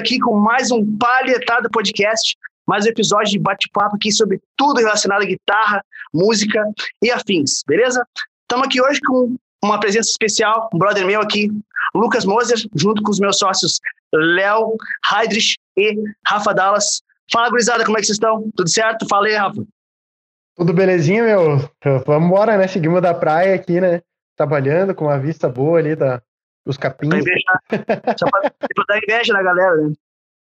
aqui com mais um Palhetado Podcast, mais um episódio de bate-papo aqui sobre tudo relacionado à guitarra, música e afins, beleza? Estamos aqui hoje com uma presença especial, um brother meu aqui, Lucas Moser, junto com os meus sócios Léo, Heidrich e Rafa Dallas. Fala, gurizada, como é que vocês estão? Tudo certo? Fala aí, Rafa. Tudo belezinha, meu? Vamos embora, né? Seguimos da praia aqui, né? Trabalhando com uma vista boa ali da, os capins. Só pra, pra dar inveja na galera, né?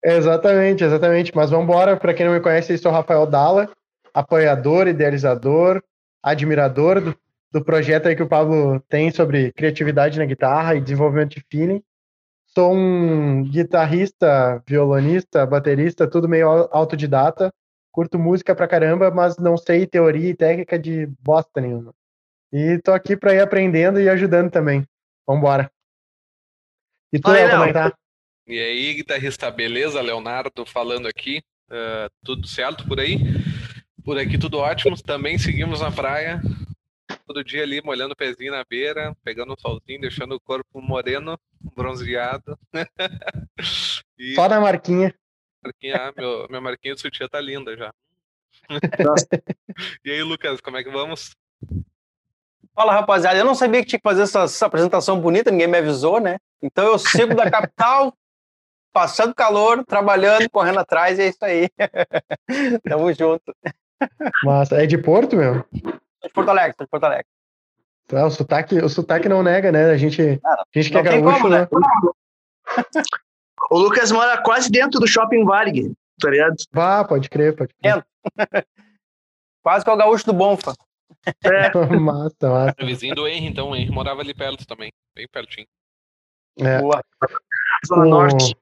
Exatamente, exatamente. Mas vamos embora. Para quem não me conhece, eu sou Rafael Dalla, apoiador, idealizador, admirador do, do projeto aí que o Pablo tem sobre criatividade na guitarra e desenvolvimento de feeling. Sou um guitarrista, violonista, baterista, tudo meio autodidata. Curto música pra caramba, mas não sei teoria e técnica de bosta nenhuma. E tô aqui para ir aprendendo e ajudando também. Vambora. E tu, Léo, como é que tá? E aí, guitarrista, beleza? Leonardo falando aqui. Uh, tudo certo por aí? Por aqui tudo ótimo. Também seguimos na praia. Todo dia ali molhando o pezinho na beira, pegando um solzinho, deixando o corpo moreno, bronzeado. e... Só na marquinha. marquinha ah, meu, minha marquinha de sutiã tá linda já. e aí, Lucas, como é que vamos? Fala, rapaziada. Eu não sabia que tinha que fazer essa, essa apresentação bonita, ninguém me avisou, né? Então eu sigo da capital, passando calor, trabalhando, correndo atrás, e é isso aí. Tamo junto. Mas é de Porto, meu? de Porto Alegre, de Porto Alegre. Ah, o, sotaque, o sotaque não nega, né? A gente, a gente que é gaúcho, como, né? né? O Lucas mora quase dentro do Shopping Varig, tá ligado? Vá, pode crer, pode crer. quase que é o gaúcho do Bonfa. É. massa, massa. É vizinho do Henry, então. O Henry morava ali perto também, bem pertinho. É. Boa. Zona o... Norte.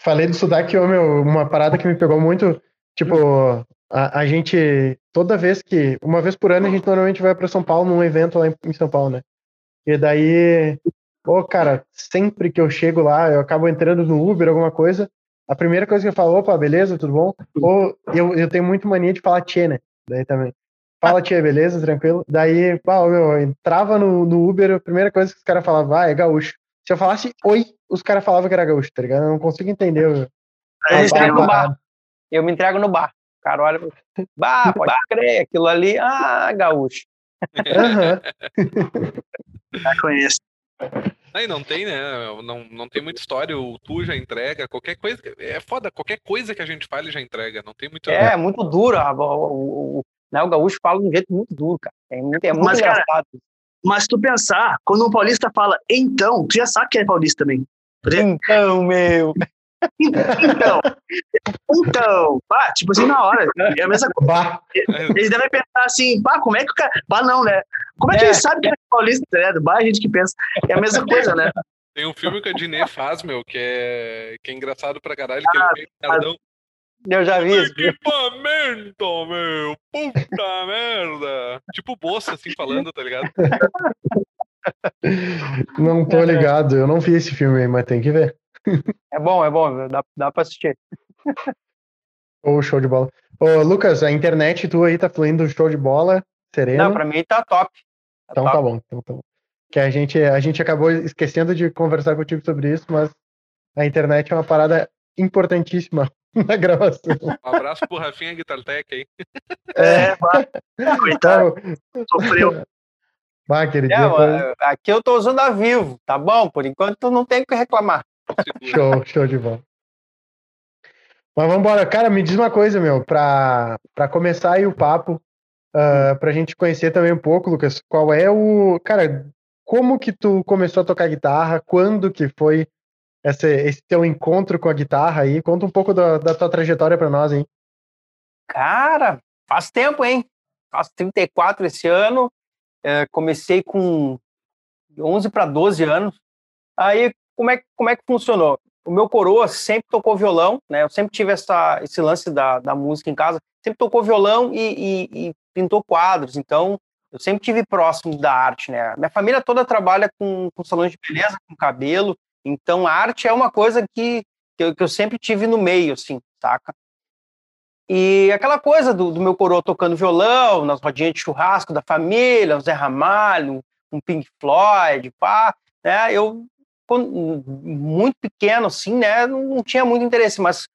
Falei do sotaque, meu, uma parada que me pegou muito, tipo, a, a, gente, toda vez que, uma vez por ano, a gente normalmente vai para São Paulo num evento lá em, em, São Paulo, né? E daí, pô, cara, sempre que eu chego lá, eu acabo entrando no Uber, alguma coisa, a primeira coisa que eu falo, opa, beleza, tudo bom? Ou eu, eu tenho muito mania de falar tchê, né? Daí também. Fala, tia, beleza? Tranquilo? Daí, pá, meu, entrava no, no Uber, a primeira coisa que os caras falavam, ah, é gaúcho. Se eu falasse oi, os caras falavam que era gaúcho, tá ligado? Eu não consigo entender. Eu, eu me entrego no bar. Eu me entrego no bar. O cara olha, bah, pode crer, aquilo ali, ah, gaúcho. Uhum. Já conheço. Aí não tem, né? Não, não tem muita história. O tu já entrega, qualquer coisa. É foda, qualquer coisa que a gente fale já entrega. Não tem muito. É, muito duro. O, o, né? O gaúcho fala de um jeito muito duro, cara. É muito, é muito mas, engraçado. Cara, mas tu pensar, quando um paulista fala então, tu já sabe que é paulista também. Então, meu. Então, então, pá, tipo assim, na hora, é a mesma coisa. Eles devem pensar assim, pá, como é que o cara. Bah, não, né? Como é que é. ele sabe que é paulista, né? Bah, a gente que pensa. É a mesma coisa, né? Tem um filme que a Dinê faz, meu, que é, que é engraçado pra caralho, que ah, ele pega eu já vi isso. Equipamento, meu! Puta merda! Tipo bolsa, assim, falando, tá ligado? Não tô ligado, eu não vi esse filme aí, mas tem que ver. É bom, é bom, dá, dá pra assistir. Ô, oh, show de bola. Ô, Lucas, a internet tu aí tá fluindo show de bola, sereno? Não, pra mim tá top. Tá então tá top. tá bom, então tá bom. Que a gente, a gente acabou esquecendo de conversar contigo sobre isso, mas a internet é uma parada importantíssima na gravação. Um abraço pro Rafinha Guitartec aí. É, coitado. Sofreu. Bah, aquele é, dia foi... Aqui eu tô usando a vivo, tá bom? Por enquanto não tem o que reclamar. Show, show de bola. Mas vamos embora. Cara, me diz uma coisa, meu, pra, pra começar aí o papo, uh, pra gente conhecer também um pouco, Lucas, qual é o... Cara, como que tu começou a tocar guitarra? Quando que foi esse, esse teu encontro com a guitarra aí. Conta um pouco da, da tua trajetória para nós, hein? Cara, faz tempo, hein? Faço 34 esse ano. É, comecei com 11 para 12 anos. Aí, como é, como é que funcionou? O meu coroa sempre tocou violão, né? Eu sempre tive essa, esse lance da, da música em casa. Sempre tocou violão e, e, e pintou quadros. Então, eu sempre tive próximo da arte, né? Minha família toda trabalha com, com salões de beleza, com cabelo. Então, a arte é uma coisa que, que, eu, que eu sempre tive no meio, assim, saca? E aquela coisa do, do meu coroa tocando violão, nas rodinhas de churrasco da família, um Zé Ramalho, um Pink Floyd, pá, né? Eu muito pequeno, assim, né, não tinha muito interesse, mas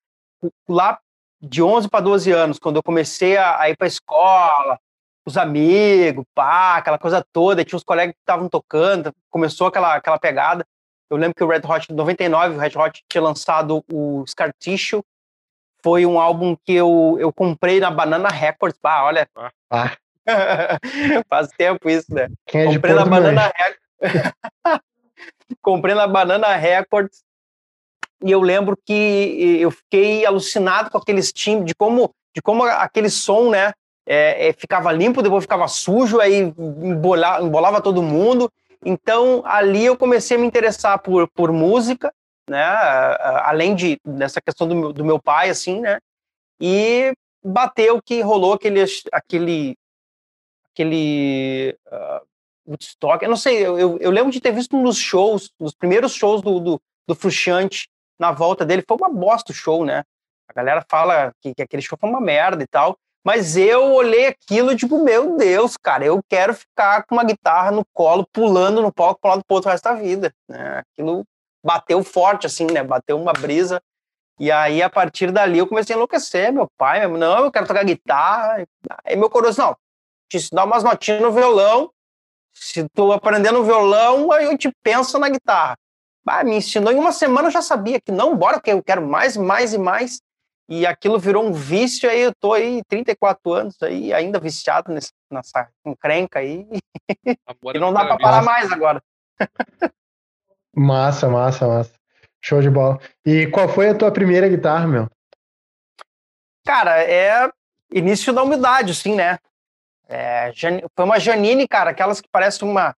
lá de 11 para 12 anos, quando eu comecei a, a ir para escola, os amigos, pá, aquela coisa toda, tinha uns colegas que estavam tocando, começou aquela, aquela pegada. Eu lembro que o Red Hot, em 99, o Red Hot tinha lançado o Scar Tissue, foi um álbum que eu, eu comprei na Banana Records, pá, olha, ah. faz tempo isso, né? Quem é comprei na Banana Records. comprei na Banana Records, e eu lembro que eu fiquei alucinado com aqueles timbres, de como, de como aquele som, né, é, é, ficava limpo, depois ficava sujo, aí embolava, embolava todo mundo. Então, ali eu comecei a me interessar por, por música, né, além de dessa questão do do meu pai, assim, né, e bateu que rolou aquele, aquele, aquele uh, Woodstock, eu não sei, eu, eu, lembro de ter visto nos shows, nos primeiros shows do, do, do Fruxante, na volta dele, foi uma bosta o show, né, a galera fala que, que aquele show foi uma merda e tal, mas eu olhei aquilo e digo, meu Deus, cara, eu quero ficar com uma guitarra no colo, pulando no palco para lado pro outro o resto da vida. Né? Aquilo bateu forte, assim, né? Bateu uma brisa. E aí, a partir dali, eu comecei a enlouquecer. Meu pai, meu, não, eu quero tocar guitarra. Aí meu coroa não, te dá umas notinhas no violão. Se tu aprendendo violão, aí eu te penso na guitarra. Me ensinou em uma semana, eu já sabia que não, bora, que eu quero mais, mais e mais e aquilo virou um vício, aí eu tô aí 34 anos aí, ainda viciado nessa, nessa encrenca aí, e não dá para parar mais agora. massa, massa, massa. Show de bola. E qual foi a tua primeira guitarra, meu? Cara, é início da humildade, assim, né? É, foi uma Janine, cara, aquelas que parecem uma.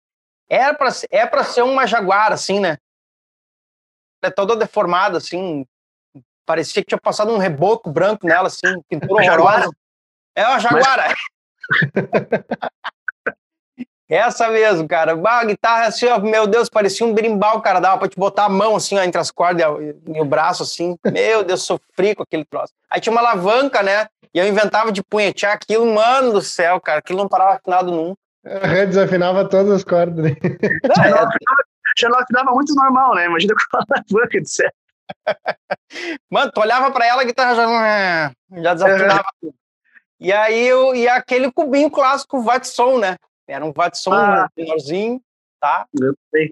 É pra, é pra ser uma Jaguar, assim, né? É toda deformada, assim, Parecia que tinha passado um reboco branco nela, assim, pintura horrorosa. É uma jaguara. Essa mesmo, cara. Bah, a guitarra assim, ó, meu Deus, parecia um berimbau, cara. Dava pra te botar a mão assim, ó, entre as cordas e o braço, assim. Meu Deus, sofri com aquele troço. Aí tinha uma alavanca, né? E eu inventava de punhetear aquilo, mano do céu, cara. Aquilo não parava afinado nunca. Eu desafinava todas as cordas. Né? Já não afinava muito normal, né? Imagina com a alavanca de céu. Mano, tu olhava pra ela, a guitarra já, já desafinava tudo. E aí, eu, e aquele cubinho clássico Watson, né? Era um Watson ah. menorzinho, tá? Eu sei.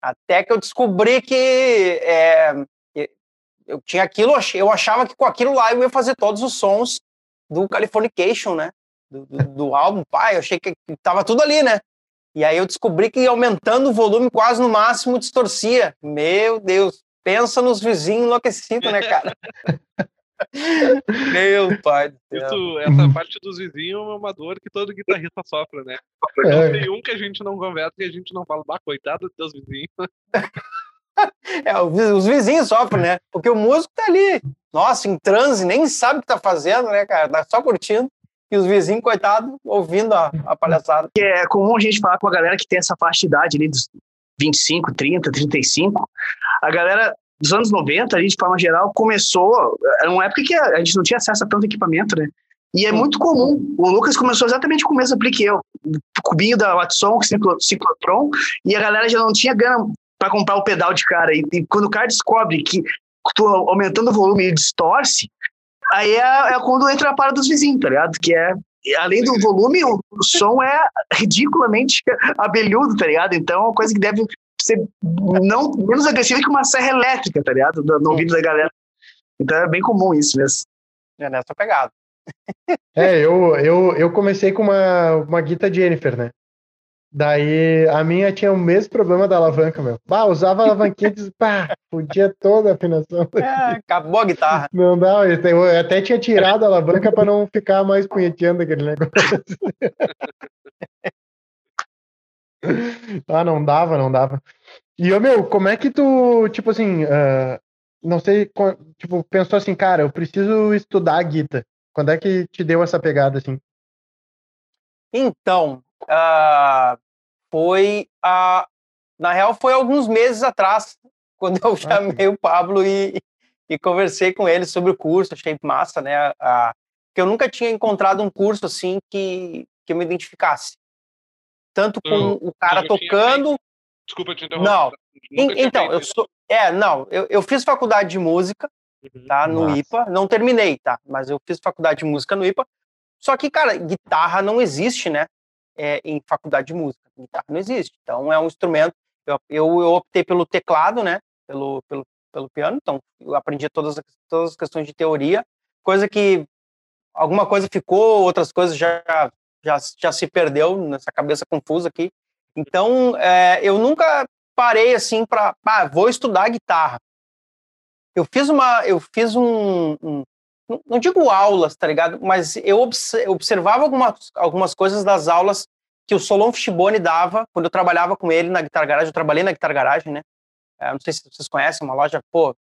Até que eu descobri que é, eu tinha aquilo, eu achava que com aquilo lá eu ia fazer todos os sons do Californication, né? Do, do, do álbum, pai, eu achei que tava tudo ali, né? E aí eu descobri que aumentando o volume quase no máximo distorcia. Meu Deus pensa nos vizinhos enlouquecidos, né, cara? Meu pai do céu. Isso, essa parte dos vizinhos é uma dor que todo guitarrista sofre, né? Não é. tem um que a gente não conversa e a gente não fala, bah, coitado dos vizinhos. É, os vizinhos sofrem, né? Porque o músico tá ali, nossa, em transe, nem sabe o que tá fazendo, né, cara? Tá só curtindo. E os vizinhos, coitado, ouvindo a, a palhaçada. É comum a gente falar com a galera que tem essa faixa de idade ali, dos 25, 30, 35, a galera dos anos 90, ali, de forma geral, começou. Era uma época que a gente não tinha acesso a tanto equipamento, né? E é muito comum. O Lucas começou exatamente com o mesmo aplique que eu. O cubinho da Watson, ciclotron, e a galera já não tinha grana para comprar o pedal de cara. E, e, quando o cara descobre que tu aumentando o volume ele distorce, aí é, é quando entra a para dos vizinhos, tá ligado? Que é além do volume, o, o, som é ridiculamente abelhudo, tá ligado? Então é uma coisa que deve ser não menos agressiva que uma serra elétrica, tá ligado? No, no ouvido da galera. Então é bem comum isso mesmo. É nessa pegada. é, eu, eu, eu comecei com uma, uma guita Jennifer, né? Daí a minha tinha o mesmo problema da alavanca, meu. Bah, usava a alavanquinha e pá, podia toda a afinação. É, acabou a guitarra. Não dá, eu até tinha tirado a alavanca para não ficar mais punheteando aquele negócio. ah, não dava, não dava. E, ô, meu, como é que tu, tipo assim, uh, não sei, tipo, pensou assim, cara, eu preciso estudar a guita. Quando é que te deu essa pegada, assim? Então, uh, foi a. Na real, foi alguns meses atrás, quando eu chamei o Pablo e, e conversei com ele sobre o curso, achei massa, né? Uh, que eu nunca tinha encontrado um curso assim que, que eu me identificasse. Tanto com o cara tocando. Desculpa te interromper. Não, então, eu sou. É, não, eu, eu fiz faculdade de música, uhum. tá? No Nossa. IPA. Não terminei, tá? Mas eu fiz faculdade de música no IPA. Só que, cara, guitarra não existe, né? É, em faculdade de música. Guitarra não existe. Então é um instrumento. Eu, eu, eu optei pelo teclado, né? Pelo, pelo, pelo piano. Então eu aprendi todas, todas as questões de teoria, coisa que alguma coisa ficou, outras coisas já, já, já se perdeu nessa cabeça confusa aqui. Então, é, eu nunca parei assim para, ah, vou estudar guitarra. Eu fiz uma, eu fiz um, um não digo aulas, tá ligado? Mas eu observava algumas, algumas coisas das aulas que o Solon Fishbone dava quando eu trabalhava com ele na Guitar Garage. Eu trabalhei na Guitar Garage, né? É, não sei se vocês conhecem, uma loja, pô,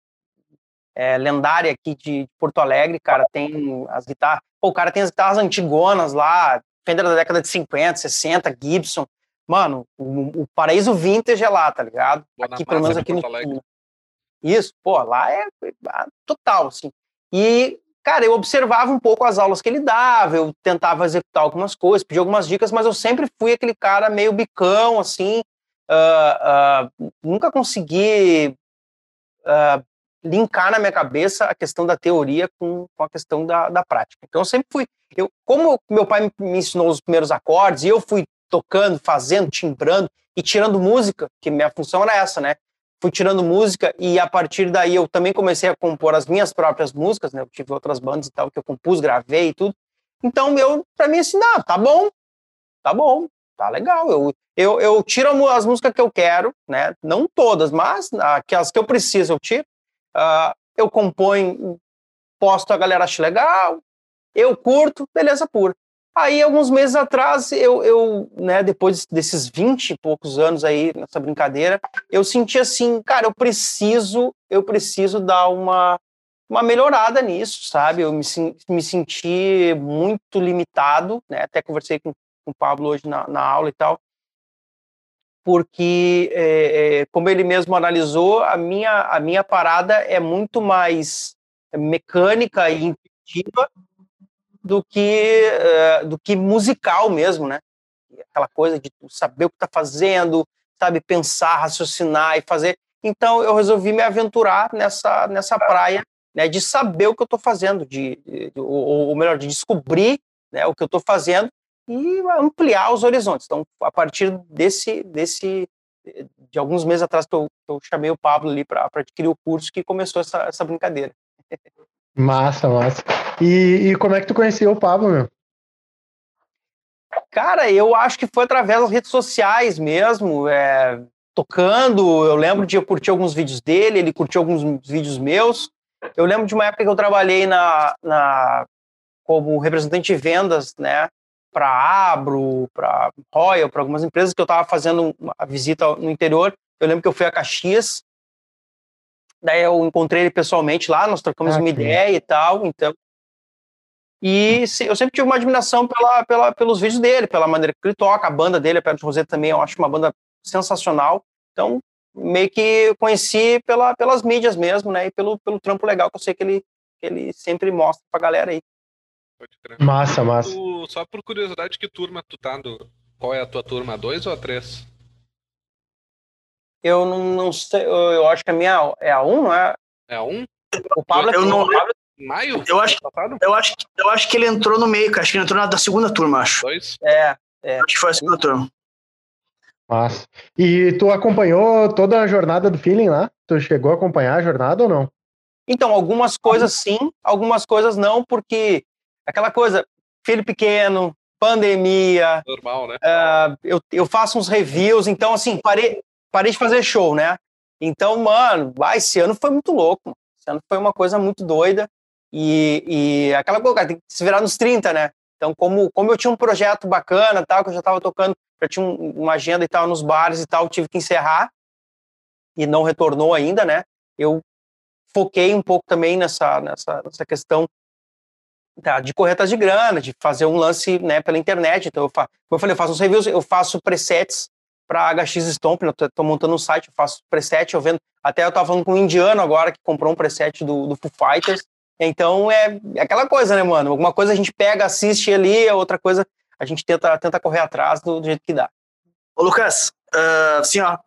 é, lendária aqui de Porto Alegre, cara. Tem as guitarras. Pô, o cara tem as guitarras antigonas lá, Fender da década de 50, 60, Gibson. Mano, o, o paraíso vintage é lá, tá ligado? Boa aqui, pelo menos aqui no. Isso, pô, lá é, é total, assim. E, cara, eu observava um pouco as aulas que ele dava, eu tentava executar algumas coisas, pedir algumas dicas, mas eu sempre fui aquele cara meio bicão, assim, uh, uh, nunca consegui uh, linkar na minha cabeça a questão da teoria com, com a questão da, da prática. Então eu sempre fui, eu, como meu pai me ensinou os primeiros acordes e eu fui tocando, fazendo, timbrando e tirando música, que minha função era essa, né? Fui tirando música e a partir daí eu também comecei a compor as minhas próprias músicas, né? Eu tive outras bandas e tal que eu compus, gravei e tudo. Então eu para mim assim, não, tá bom, tá bom, tá legal. Eu, eu, eu tiro as músicas que eu quero, né? Não todas, mas aquelas que eu preciso eu tiro. Uh, eu componho, posto, a galera acha legal, eu curto, beleza pura. Aí, alguns meses atrás, eu, eu né, depois desses 20 e poucos anos aí nessa brincadeira, eu senti assim, cara, eu preciso, eu preciso dar uma, uma melhorada nisso, sabe? Eu me, me senti muito limitado, né? Até conversei com, com o Pablo hoje na, na aula e tal, porque, é, é, como ele mesmo analisou, a minha, a minha parada é muito mais mecânica e intuitiva do que, uh, do que musical mesmo, né? Aquela coisa de saber o que está fazendo, sabe, pensar, raciocinar e fazer. Então eu resolvi me aventurar nessa, nessa praia, né, de saber o que eu estou fazendo, de, de, ou, ou, melhor, de descobrir né, o que eu estou fazendo e ampliar os horizontes. Então, a partir desse, desse de alguns meses atrás que eu, eu chamei o Pablo ali para adquirir o curso que começou essa, essa brincadeira. Massa, massa. E, e como é que tu conheceu o Pablo, meu? Cara, eu acho que foi através das redes sociais mesmo, é, tocando. Eu lembro de eu curtir alguns vídeos dele, ele curtiu alguns vídeos meus. Eu lembro de uma época que eu trabalhei na, na como representante de vendas, né, para Abro, para Royal, para algumas empresas que eu estava fazendo uma visita no interior. Eu lembro que eu fui a Caxias Daí eu encontrei ele pessoalmente lá, nós trocamos ah, uma ideia e tal, então. E eu sempre tive uma admiração pela, pela, pelos vídeos dele, pela maneira que ele toca, a banda dele, a Pedro Roseta também, eu acho uma banda sensacional. Então, meio que conheci pela, pelas mídias mesmo, né? E pelo, pelo trampo legal que eu sei que ele, que ele sempre mostra pra galera aí. Massa, massa. Tu, só por curiosidade, que turma tu tá? Do, qual é a tua turma? Dois ou a três? Eu não, não sei, eu, eu, acho que a minha é a 1, não é? É a 1? O Pablo eu, é eu não Pablo... Maio? Eu acho, eu, acho, eu acho que ele entrou no meio, acho que ele entrou na da segunda turma, acho. Dois? É, é. Acho que foi a segunda turma. Massa. E tu acompanhou toda a jornada do feeling lá? Tu chegou a acompanhar a jornada ou não? Então, algumas coisas sim, algumas coisas não, porque aquela coisa, filho pequeno, pandemia. Normal, né? Uh, eu, eu faço uns reviews, então, assim, parei, parei de fazer show, né? Então, mano, ah, esse ano foi muito louco. Esse ano foi uma coisa muito doida. E, e aquela coisa, tem que se virar nos 30, né? Então, como, como eu tinha um projeto bacana, tal, que eu já estava tocando, já tinha um, uma agenda e tal nos bares e tal, tive que encerrar e não retornou ainda, né? Eu foquei um pouco também nessa, nessa, nessa questão tá, de corretas de grana, de fazer um lance né, pela internet. Então, eu como eu falei, eu faço uns reviews, eu faço presets para HX Stomp, né? tô, montando um site, eu faço preset, eu vendo. Até eu tava falando com um indiano agora que comprou um preset do, do Foo Fighters. Então é, é aquela coisa, né, mano? Alguma coisa a gente pega, assiste ali, outra coisa a gente tenta, tenta correr atrás do, do jeito que dá. Ô, Lucas, uh, assim, ó,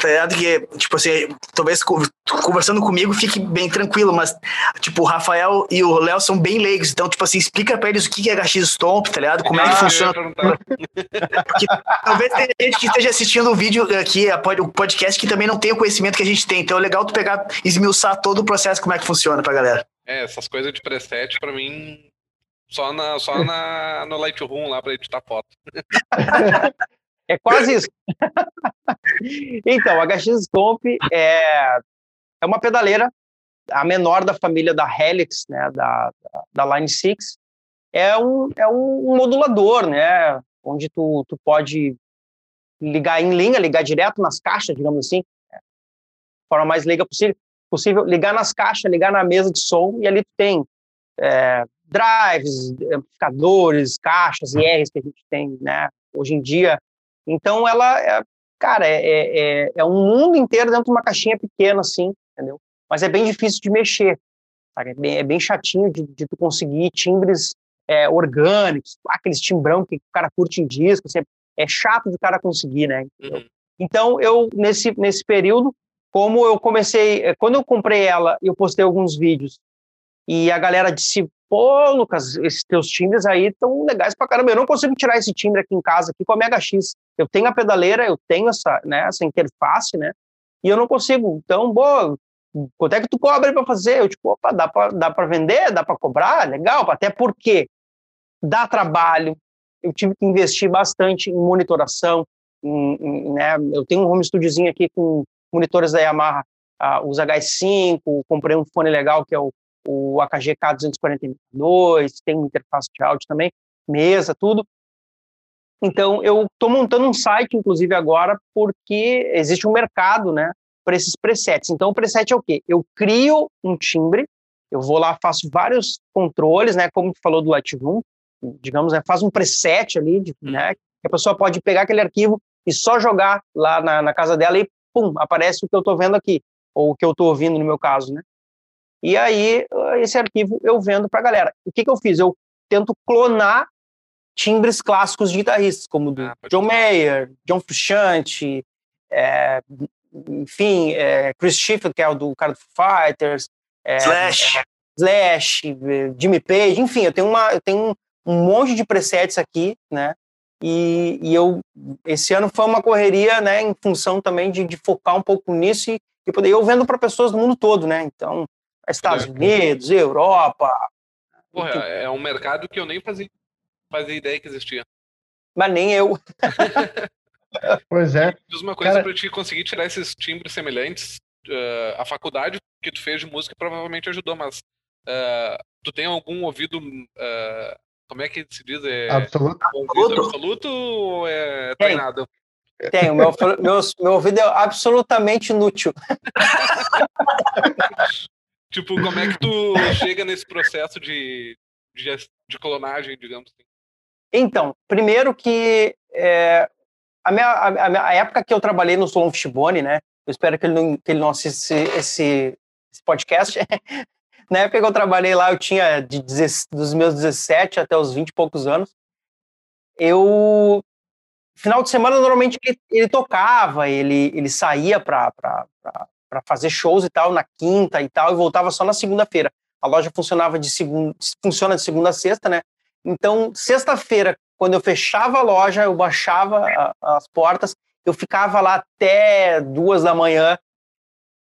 tá ligado que, tipo assim, talvez conversando comigo fique bem tranquilo, mas, tipo, o Rafael e o Léo são bem leigos, então, tipo assim, explica pra eles o que é HX Stomp, tá ligado? Como é que ah, funciona. Porque talvez tenha gente que esteja assistindo o vídeo aqui, o podcast, que também não tem o conhecimento que a gente tem, então é legal tu pegar, esmiuçar todo o processo, como é que funciona pra galera. É, essas coisas de preset, pra mim, só, na, só na, no Lightroom lá pra editar foto. É quase isso. então, a HX Stomp é, é uma pedaleira, a menor da família da Helix, né, da, da, Line 6. É um, é um modulador, né, onde tu, tu pode ligar em linha, ligar direto nas caixas, digamos assim, né, forma mais leiga possível, possível, ligar nas caixas, ligar na mesa de som, e ali tu tem é, drives, amplificadores, caixas e R's que a gente tem, né, hoje em dia, então, ela, é, cara, é, é, é, é, um mundo inteiro dentro de uma caixinha pequena, assim, entendeu? Mas é bem difícil de mexer, sabe? É, bem, é bem chatinho de, de tu conseguir timbres é, orgânicos, aqueles timbrão que o cara curte em disco, assim, é chato de cara conseguir, né? Uhum. Então, eu, nesse, nesse período, como eu comecei, é, quando eu comprei ela, eu postei alguns vídeos, e a galera disse, pô, Lucas, esses teus timbres aí estão legais pra caramba, eu não consigo tirar esse timbre aqui em casa, aqui com a MHX, eu tenho a pedaleira, eu tenho essa, né, essa interface, né, e eu não consigo, então, boa, quanto é que tu cobra para fazer? Eu, tipo, opa, dá para dá pra vender, dá para cobrar, legal, até porque dá trabalho, eu tive que investir bastante em monitoração, em, em, né, eu tenho um home studiozinho aqui com monitores da Yamaha, uh, os H5, comprei um fone legal que é o, o AKG K242, tem uma interface de áudio também, mesa, tudo, então, eu estou montando um site, inclusive, agora, porque existe um mercado, né, para esses presets. Então, o preset é o quê? Eu crio um timbre, eu vou lá, faço vários controles, né, como tu falou do Lightroom, digamos, né, faz um preset ali, de, hum. né, que a pessoa pode pegar aquele arquivo e só jogar lá na, na casa dela e, pum, aparece o que eu estou vendo aqui, ou o que eu estou ouvindo no meu caso, né. E aí, esse arquivo eu vendo para a galera. O que, que eu fiz? Eu tento clonar timbres clássicos de guitarristas, como do ah, John Mayer, John Frusciante, é, enfim, é, Chris Sheffield, que é o do cara do Fighters, é, Slash, Slash, Jimmy Page, enfim, eu tenho, uma, eu tenho um, um monte de presets aqui, né? E, e, eu esse ano foi uma correria, né, em função também de, de focar um pouco nisso e, e poder eu vendo para pessoas do mundo todo, né? Então, Estados Unidos, Europa. Porra, é um mercado que eu nem fazia fazia ideia que existia. Mas nem eu. pois é. Diz uma coisa Cara... para te conseguir tirar esses timbres semelhantes. Uh, a faculdade que tu fez de música provavelmente ajudou, mas uh, tu tem algum ouvido. Uh, como é que se diz? É, absoluto. Ouvido absoluto ou é treinado? Tenho, meu, meu, meu ouvido é absolutamente inútil. tipo, como é que tu chega nesse processo de, de, de clonagem, digamos assim? Então, primeiro que é, a, minha, a, a, época que eu trabalhei no Solon Fishbone, né? Eu espero que ele não, que ele não assista esse, esse podcast. Na época que eu trabalhei lá, eu tinha de, dos meus 17 até os 20 e poucos anos. Eu final de semana normalmente ele, ele tocava, ele, ele saía para fazer shows e tal na quinta e tal e voltava só na segunda-feira. A loja funcionava de segunda, funciona de segunda a sexta, né? Então, sexta-feira, quando eu fechava a loja, eu baixava a, as portas, eu ficava lá até duas da manhã,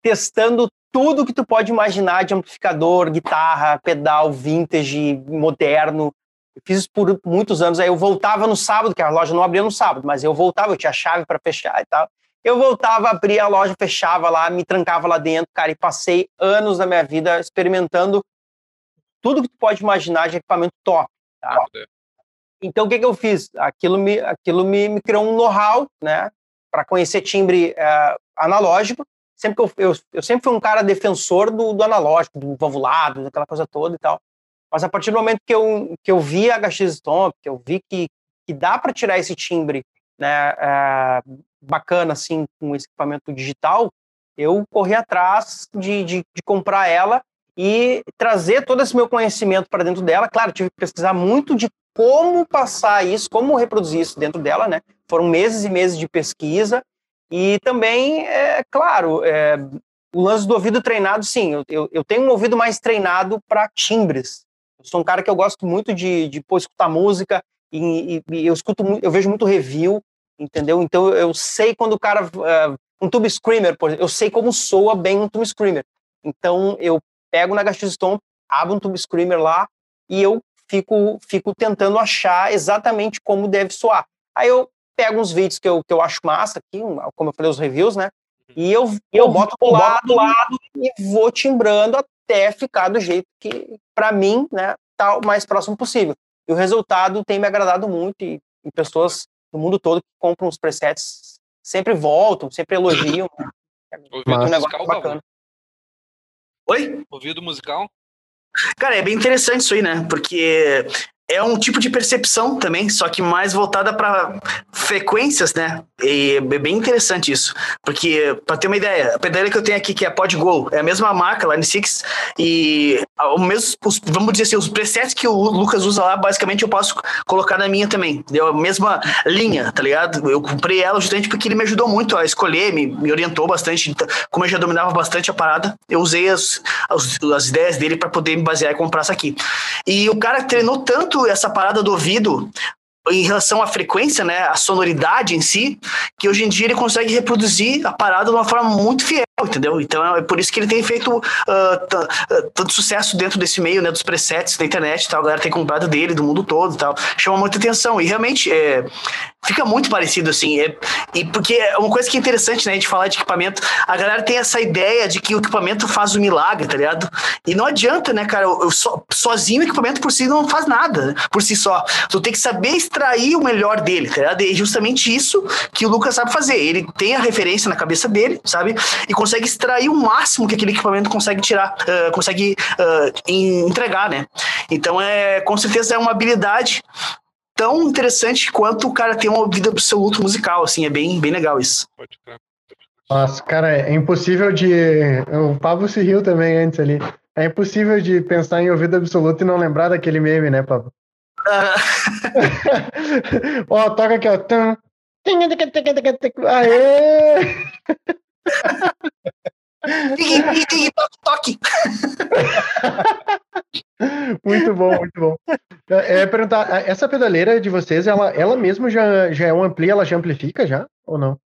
testando tudo que tu pode imaginar de amplificador, guitarra, pedal, vintage, moderno. Eu fiz isso por muitos anos. Aí eu voltava no sábado, que a loja não abria no sábado, mas eu voltava, eu tinha chave para fechar e tal. Eu voltava, abria a loja, fechava lá, me trancava lá dentro, cara, e passei anos da minha vida experimentando tudo que tu pode imaginar de equipamento top. Tá? Então, o que, que eu fiz? Aquilo me, aquilo me, me criou um know-how, né? Para conhecer timbre uh, analógico. Sempre eu, eu, eu, sempre fui um cara defensor do, do analógico, do valvulado, daquela coisa toda e tal. Mas a partir do momento que eu, que eu vi a HX Stomp, que eu vi que, que dá para tirar esse timbre né, uh, bacana, assim, com esse equipamento digital, eu corri atrás de, de, de comprar ela e trazer todo esse meu conhecimento para dentro dela. Claro, tive que pesquisar muito de como passar isso, como reproduzir isso dentro dela, né? foram meses e meses de pesquisa e também, é claro, é, o lance do ouvido treinado, sim, eu, eu, eu tenho um ouvido mais treinado para timbres. Eu sou um cara que eu gosto muito de, de pô, escutar música e, e, e, eu escuto, eu vejo muito review, entendeu? Então eu sei quando o cara, uh, um tube screamer, por exemplo, eu sei como soa bem um tube screamer. Então eu pego na Gastiz Stone, abro um tube screamer lá e eu fico, fico tentando achar exatamente como deve soar. Aí eu pego uns vídeos que eu, que eu acho massa aqui, como eu falei, os reviews, né? E eu, eu boto pro lado, lado e vou timbrando até ficar do jeito que, para mim, né, tá o mais próximo possível. E o resultado tem me agradado muito e, e pessoas do mundo todo que compram os presets sempre voltam, sempre elogiam. Né? Ouvido um musical, bacana. Oi? Ouvido musical? Cara, é bem interessante isso aí, né? Porque é um tipo de percepção também, só que mais voltada para frequências, né? E é bem interessante isso, porque para ter uma ideia, a pedaleira que eu tenho aqui que é a PodGo, é a mesma marca, Line 6, e o mesmo, vamos dizer assim, os presets que o Lucas usa lá, basicamente eu posso colocar na minha também, deu a mesma linha, tá ligado? Eu comprei ela justamente porque ele me ajudou muito a escolher, me, me orientou bastante, então, como eu já dominava bastante a parada, eu usei as, as, as ideias dele para poder me basear e comprar essa aqui. E o cara treinou tanto muito essa parada do ouvido em relação à frequência, né, a sonoridade em si, que hoje em dia ele consegue reproduzir a parada de uma forma muito fiel, entendeu? Então é por isso que ele tem feito uh, tanto sucesso dentro desse meio, né, dos presets da internet, tal, a galera tem comprado dele do mundo todo, tal, chama muita atenção e realmente é, fica muito parecido assim, é, e porque é uma coisa que é interessante, né, gente falar de equipamento, a galera tem essa ideia de que o equipamento faz o um milagre, tá ligado? E não adianta, né, cara, eu, eu so, sozinho o equipamento por si não faz nada, né, por si só. Tu tem que saber extrair o melhor dele, tá ligado? E é justamente isso que o Lucas sabe fazer. Ele tem a referência na cabeça dele, sabe? E consegue extrair o máximo que aquele equipamento consegue tirar, uh, consegue uh, entregar, né? Então, é, com certeza é uma habilidade tão interessante quanto o cara ter um ouvido absoluto musical, assim, é bem, bem legal isso. Nossa, cara, é impossível de. O Pablo se riu também antes ali. É impossível de pensar em ouvido absoluto e não lembrar daquele meme, né, Pablo? Ó, oh, toca aqui, ó. Aê! toque, toque. muito bom, muito bom. É, perguntar, essa pedaleira de vocês, ela, ela mesmo já, já é um ampli, ela já amplifica já ou não?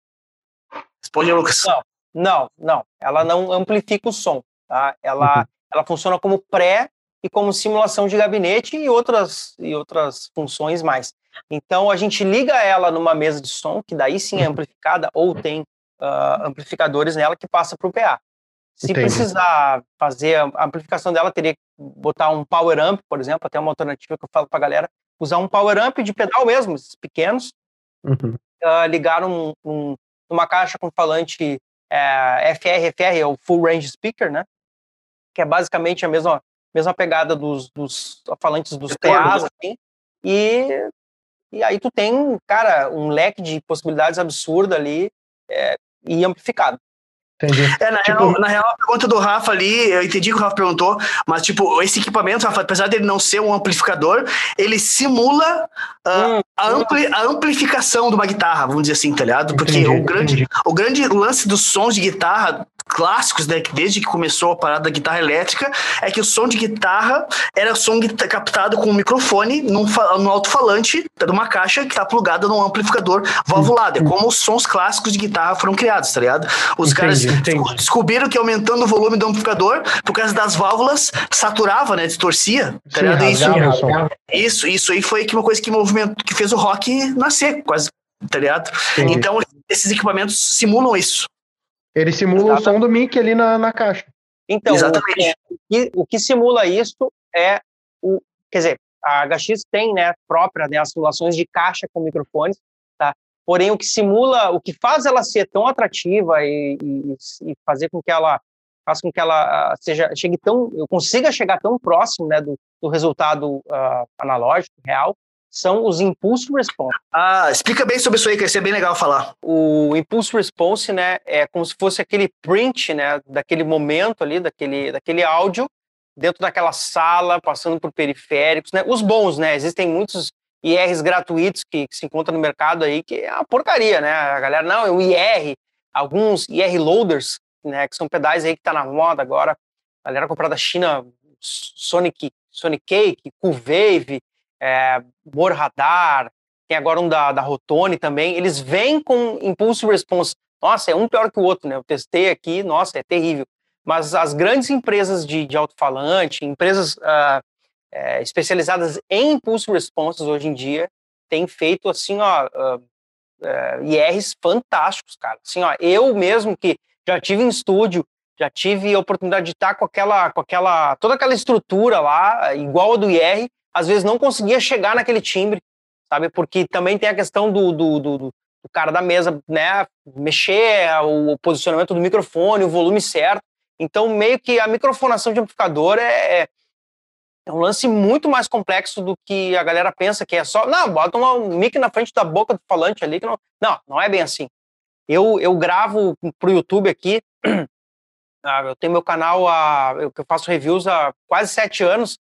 Responde, Lucas. Não, não, não. Ela não amplifica o som, tá? Ela, uhum. ela funciona como pré e como simulação de gabinete e outras, e outras funções mais. Então, a gente liga ela numa mesa de som, que daí sim é uhum. amplificada, ou tem uh, amplificadores nela que passa para o PA. Se Entendi. precisar fazer a amplificação dela, teria que botar um power amp, por exemplo, até uma alternativa que eu falo para a galera, usar um power amp de pedal mesmo, esses pequenos, uhum. uh, ligar um, um, uma caixa com falante é, FR, FR, é o Full Range Speaker, né? Que é basicamente a mesma, mesma pegada dos, dos falantes dos PAs, assim, e, e aí tu tem, cara, um leque de possibilidades absurda ali é, e amplificado. Entendi. É, na, tipo... real, na real, a pergunta do Rafa ali, eu entendi que o Rafa perguntou, mas, tipo, esse equipamento, Rafa, apesar dele não ser um amplificador, ele simula uh, hum, a, ampli, a, amplificação de uma guitarra, vamos dizer assim, tá ligado? Porque entendi, o, grande, o grande lance dos sons de guitarra clássicos, né, desde que começou a parada da guitarra elétrica, é que o som de guitarra era som captado com um microfone num, num alto-falante de uma caixa que tá plugada num amplificador valvulado. É como os sons clássicos de guitarra foram criados, tá ligado? Os entendi, caras entendi. descobriram que aumentando o volume do amplificador, por causa das válvulas, saturava, né, distorcia, tá ligado? Sim, isso, isso, isso aí foi uma coisa que, movimento, que fez o rock nascer, quase, tá ligado? Então, esses equipamentos simulam isso. Ele simula Exatamente. o som do mic ali na, na caixa. Então, Exatamente. O, que, o que simula isso é o. Quer dizer, a HX tem, né, própria, né, as simulações de caixa com microfones, tá? Porém, o que simula, o que faz ela ser tão atrativa e, e, e fazer com que ela faz com que ela uh, seja chegue tão, eu consiga chegar tão próximo, né, do, do resultado uh, analógico real, são os Impulse Response. Ah, explica bem sobre isso aí, que vai ser bem legal falar. O Impulse Response, né, é como se fosse aquele print, né, daquele momento ali, daquele, daquele áudio, dentro daquela sala, passando por periféricos, né, os bons, né, existem muitos IRs gratuitos que, que, se encontra no mercado aí, que é uma porcaria, né? A galera, não, é o IR, alguns IR loaders, né, que são pedais aí que tá na moda agora. A galera comprar da China Sonic, Sonic Cake, Coolwave, é, tem agora um da, da Rotone também. Eles vêm com Impulse Response. Nossa, é um pior que o outro, né? Eu testei aqui, nossa, é terrível. Mas as grandes empresas de, de alto-falante, empresas uh, é, especializadas em Impulse Responses hoje em dia, têm feito, assim, ó, uh, uh, IRs fantásticos, cara. Assim, ó, eu mesmo que já tive em estúdio, já tive a oportunidade de estar com aquela, com aquela, toda aquela estrutura lá, igual a do IR, às vezes não conseguia chegar naquele timbre, sabe? Porque também tem a questão do, do, do, do cara da mesa, né, mexer o posicionamento do microfone, o volume certo. Então, meio que a microfonação de amplificador é, é, é um lance muito mais complexo do que a galera pensa que é só, não, bota um mic na frente da boca do falante ali. Que não, não, não é bem assim. Eu, eu gravo pro YouTube aqui, ah, eu tenho meu canal, a, eu, faço reviews há quase sete anos,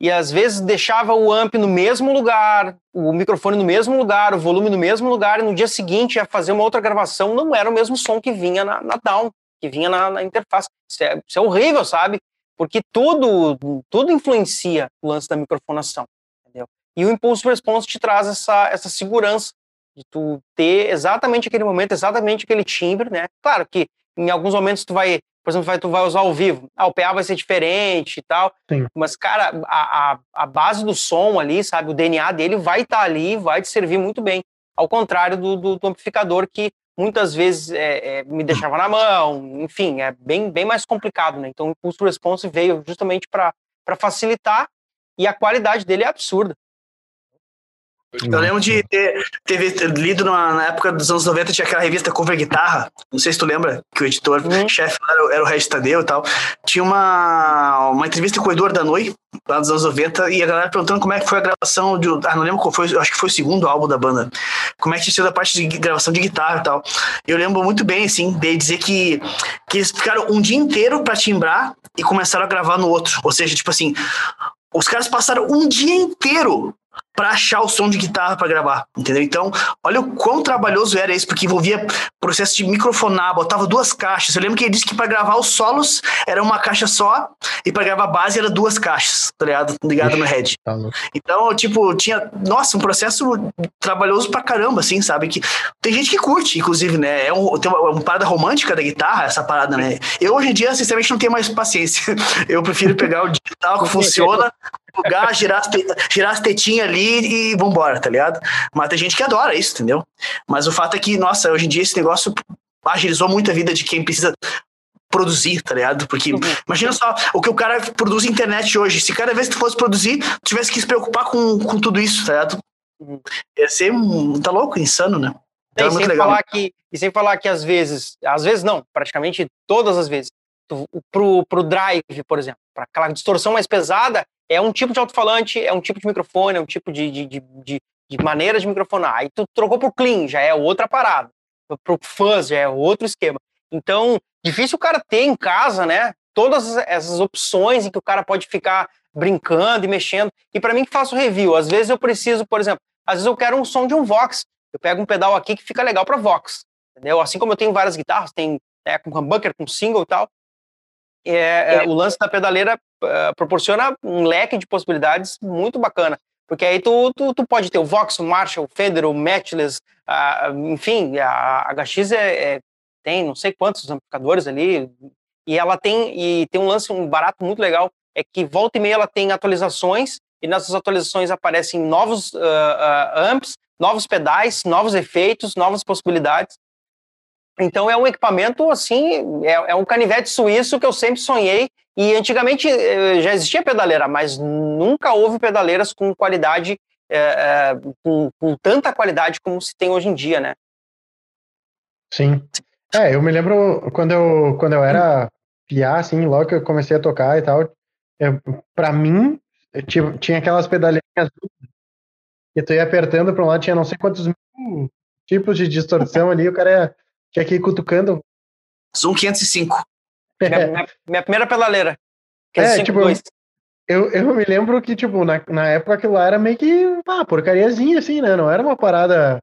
e às vezes deixava o amp no mesmo lugar, o microfone no mesmo lugar, o volume no mesmo lugar, e no dia seguinte ia fazer uma outra gravação, não era o mesmo som que vinha na, na down, que vinha na, na interface. Isso é, isso é, horrível, sabe? Porque tudo, tudo influencia o lance da microfonação, entendeu? E o Impulse Response te traz essa, essa segurança de tu ter exatamente aquele momento, exatamente aquele timbre, né? Claro que em alguns momentos tu vai por exemplo, vai, tu vai usar ao vivo, ah, o PA vai ser diferente e tal, Sim. mas, cara, a, a, a, base do som ali, sabe, o DNA dele vai estar tá ali, vai te servir muito bem, ao contrário do, do, do amplificador que muitas vezes é, é, me deixava na mão, enfim, é bem, bem mais complicado, né? Então o Pulse Response veio justamente para facilitar e a qualidade dele é absurda. Eu lembro de ter, ter lido na, na, época dos anos 90, tinha aquela revista Cover Guitarra. Não sei se tu lembra, que o editor-chefe uhum. era, era, o Regis Tadeu e tal. Tinha uma, uma entrevista com o Eduardo Danoi, lá dos anos 90, e a galera perguntando como é que foi a gravação de. Ah, não lembro qual foi, acho que foi o segundo álbum da banda. Como é que tinha sido a parte de gravação de guitarra e tal. Eu lembro muito bem, assim, de dizer que, que eles ficaram um dia inteiro para timbrar e começaram a gravar no outro. Ou seja, tipo assim, os caras passaram um dia inteiro para achar o som de guitarra para gravar, entendeu? Então, olha o quão trabalhoso era isso, porque envolvia processo de microfonar, botava duas caixas. Eu lembro que ele disse que para gravar os solos era uma caixa só e para gravar a base era duas caixas, tá ligado? Ligado no head. Tá então, tipo, tinha, nossa, um processo trabalhoso pra caramba, assim, sabe? Que tem gente que curte, inclusive, né? É um, tem uma, uma parada romântica da guitarra, essa parada, né? Eu hoje em dia, sinceramente, não tenho mais paciência. Eu prefiro pegar o digital que funciona, plugar, girar as, girar as tetinhas ali e vambora, tá ligado? Mas tem gente que adora isso, entendeu? Mas o fato é que, nossa, hoje em dia esse negócio agilizou muito a vida de quem precisa produzir, tá ligado? Porque uhum. imagina só o que o cara produz na internet hoje. Se cada vez que tu fosse produzir, tu tivesse que se preocupar com, com tudo isso, tá ligado? Uhum. Ia ser, tá louco, insano, né? Então, é sem legal. falar que, e sem falar que às vezes, às vezes não, praticamente todas as vezes, tu, pro, pro drive, por exemplo, para aquela distorção mais pesada, é um tipo de alto-falante, é um tipo de microfone, é um tipo de, de, de, de, de maneira de microfonar. Aí tu trocou pro clean, já é outra parada. Pro fuzz, já é outro esquema. Então, difícil o cara ter em casa, né? Todas essas opções em que o cara pode ficar brincando e mexendo. E para mim que faço review, às vezes eu preciso, por exemplo, às vezes eu quero um som de um Vox. Eu pego um pedal aqui que fica legal para Vox, entendeu? Assim como eu tenho várias guitarras, tem é, com humbucker, com single e tal, é, é, o lance da pedaleira uh, proporciona um leque de possibilidades muito bacana. Porque aí tu, tu, tu pode ter o Vox, o Marshall, o Fender, o Matchless, uh, enfim, a HX é, é, tem não sei quantos amplificadores ali, e ela tem, e tem um lance, um barato muito legal, é que volta e meia ela tem atualizações, e nessas atualizações aparecem novos uh, amps, novos pedais, novos efeitos, novas possibilidades, então é um equipamento assim, é, é, um canivete suíço que eu sempre sonhei. E antigamente eh, já existia pedaleira, mas nunca houve pedaleiras com qualidade, é, com, com, tanta qualidade como se tem hoje em dia, né? Sim. É, eu me lembro quando eu, quando eu era piá, assim, logo que eu comecei a tocar e tal, para mim, tinha, tinha aquelas pedaleirinhas que tu ia apertando para um lado, tinha não sei quantos mil tipos de distorção ali, o cara ia que aqui cutucando. Zoom 505. Minha, minha, minha primeira pedaleira. É, tipo, eu, eu me lembro que, tipo, na, na época aquilo lá era meio que, ah, porcariazinha, assim, né? Não era uma parada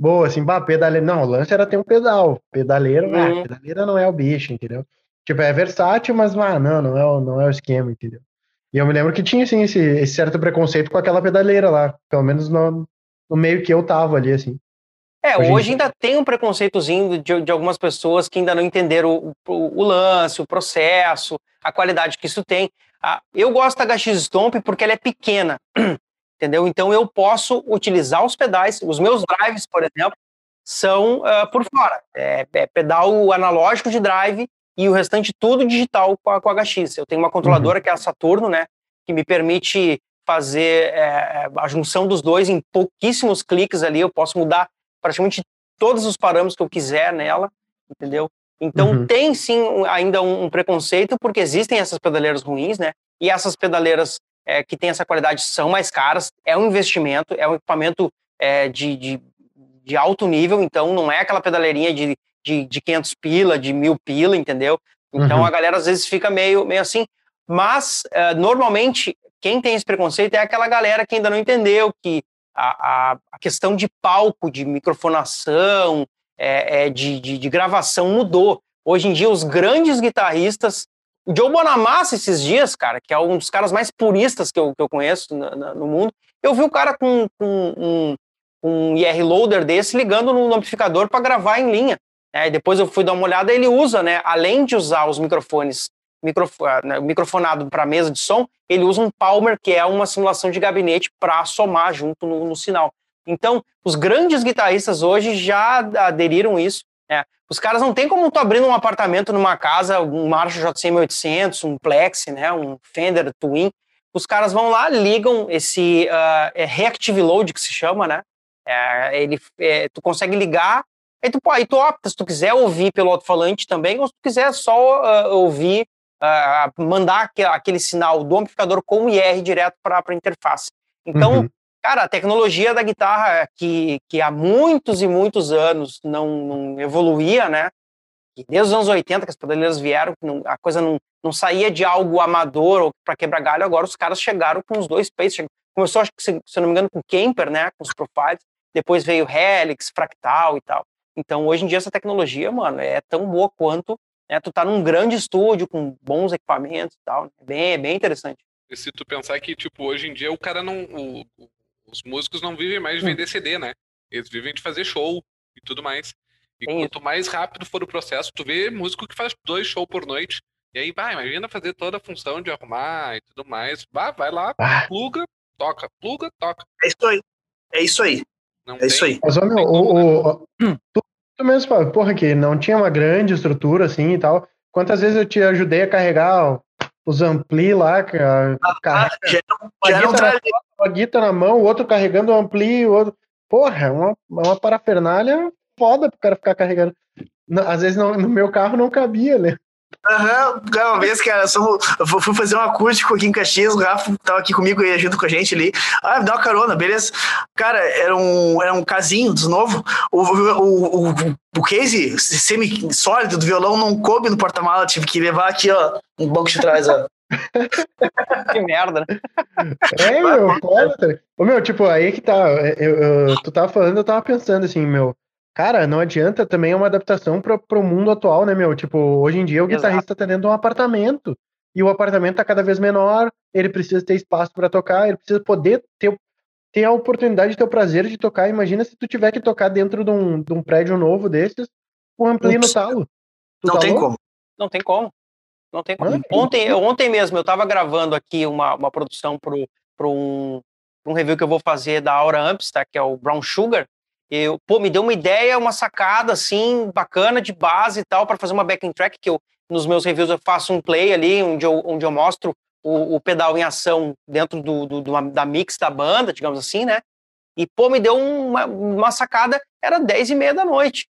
boa, assim, bah, pedaleira. Não, o lance era ter um pedal. Pedaleiro, uhum. ah, pedaleira não é o bicho, entendeu? Tipo, é versátil, mas, ah, não, não é, o, não é o esquema, entendeu? E eu me lembro que tinha, assim, esse, esse certo preconceito com aquela pedaleira lá, pelo menos no, no meio que eu tava ali, assim. É, hoje, hoje ainda tem um preconceitozinho de, de algumas pessoas que ainda não entenderam o, o, o, lance, o processo, a qualidade que isso tem. Ah, eu gosto da HX Stomp porque ela é pequena, entendeu? Então eu posso utilizar os pedais, os meus drives, por exemplo, são uh, por fora. É, é, pedal analógico de drive e o restante tudo digital com a, com a HX. Eu tenho uma controladora uhum. que é a Saturno, né? Que me permite fazer é, a junção dos dois em pouquíssimos cliques ali. Eu posso mudar praticamente todos os parâmetros que eu quiser nela, entendeu? Então uhum. tem sim ainda um, um, preconceito, porque existem essas pedaleiras ruins, né? E essas pedaleiras é, que têm essa qualidade são mais caras, é um investimento, é um equipamento é, de, de, de, alto nível, então não é aquela pedaleirinha de, de, de 500 pila, de mil pila, entendeu? Então uhum. a galera às vezes fica meio, meio assim, mas uh, normalmente quem tem esse preconceito é aquela galera que ainda não entendeu que a, a, questão de palco, de microfonação, é, é, de, de, de, gravação mudou. Hoje em dia, os grandes guitarristas. O Joe Bonamassa, esses dias, cara, que é um dos caras mais puristas que eu, que eu conheço no, no mundo, eu vi o cara com, com um, um IR loader desse ligando no amplificador para gravar em linha. É, depois eu fui dar uma olhada, ele usa, né, além de usar os microfones microfonado para mesa de som, ele usa um Palmer, que é uma simulação de gabinete para somar junto no, no, sinal. Então, os grandes guitarristas hoje já aderiram isso. Né? Os caras não tem como tu abrir um apartamento numa casa, um Marshall JCM 800, um Plex, né, um Fender Twin. Os caras vão lá, ligam esse uh, é Reactive Load, que se chama, né? É, ele, é, tu consegue ligar, aí tu, aí tu opta se tu quiser ouvir pelo alto-falante também, ou se tu quiser só uh, ouvir uh, mandar aquele sinal do amplificador com o IR direto para a interface. Então, uhum. cara, a tecnologia da guitarra que, que há muitos e muitos anos não, não evoluía, né? E desde os anos 80 que as pedaleiras vieram, não, a coisa não, não saía de algo amador ou para quebrar galho, agora os caras chegaram com os dois peixes. Começou, acho que, se, se eu não me engano, com o Kemper, né? Com os profiles. Depois veio Helix, Fractal e tal. Então, hoje em dia, essa tecnologia, mano, é tão boa quanto né? Tu tá num grande estúdio com bons equipamentos e tal. É bem, é bem interessante. E se tu pensar que, tipo, hoje em dia o cara não. O, os músicos não vivem mais de hum. vender CD, né? Eles vivem de fazer show e tudo mais. E Tem quanto isso. mais rápido for o processo, tu vê músico que faz dois shows por noite. E aí, vai, imagina fazer toda a função de arrumar e tudo mais. Vai, vai lá, ah. pluga, toca, pluga, toca. É isso aí. É isso aí. Não é tem, isso aí. Mas, meu, o, o, né? tu tu mesmo, porra, que não tinha uma grande estrutura assim e tal. Quantas vezes eu te ajudei a carregar os ampli lá, cara, ah, carrega, uma, guita na, uma guita na mão, o outro carregando o ampli, o outro. Porra, é uma, uma parafernália foda pro cara ficar carregando. Às vezes no meu carro não cabia, né? Aham, uhum. uma vez, cara, eu fui fazer um acústico aqui em Caxias, o Rafa tava aqui comigo e junto com a gente ali. Ah, me dá uma carona, beleza? Cara, era um, era um casinho dos novo. O, o, o, o case semi-sólido do violão não coube no porta-mala, tive que levar aqui, ó, um banco de trás, ó. que merda, né? É, meu, foda. Ô, meu, tipo, aí que tá. Eu, eu, tu tava falando, eu tava pensando assim, meu. Cara, não adianta também é uma adaptação para o mundo atual, né, meu? Tipo, hoje em dia o Exato. guitarrista tá dentro de um apartamento e o apartamento tá cada vez menor, ele precisa ter espaço para tocar, ele precisa poder ter, ter a oportunidade de ter o prazer de tocar. Imagina se tu tiver que tocar dentro de um, de um prédio novo desses, com ampli no talo. Tu não tá tem louco? como. Não tem como. Não tem como. ontem, ontem mesmo eu tava gravando aqui uma, uma produção pro, pro um, um review que eu vou fazer da Aura Amps, tá? Que é o Brown Sugar eu, pô, me deu uma ideia, uma sacada assim bacana de base e tal para fazer uma backing track que eu nos meus reviews eu faço um play ali onde eu, onde eu mostro o, o pedal em ação dentro do, do, do, da mix da banda, digamos assim, né? E pô, me deu uma, uma sacada, era 10 e meia da noite.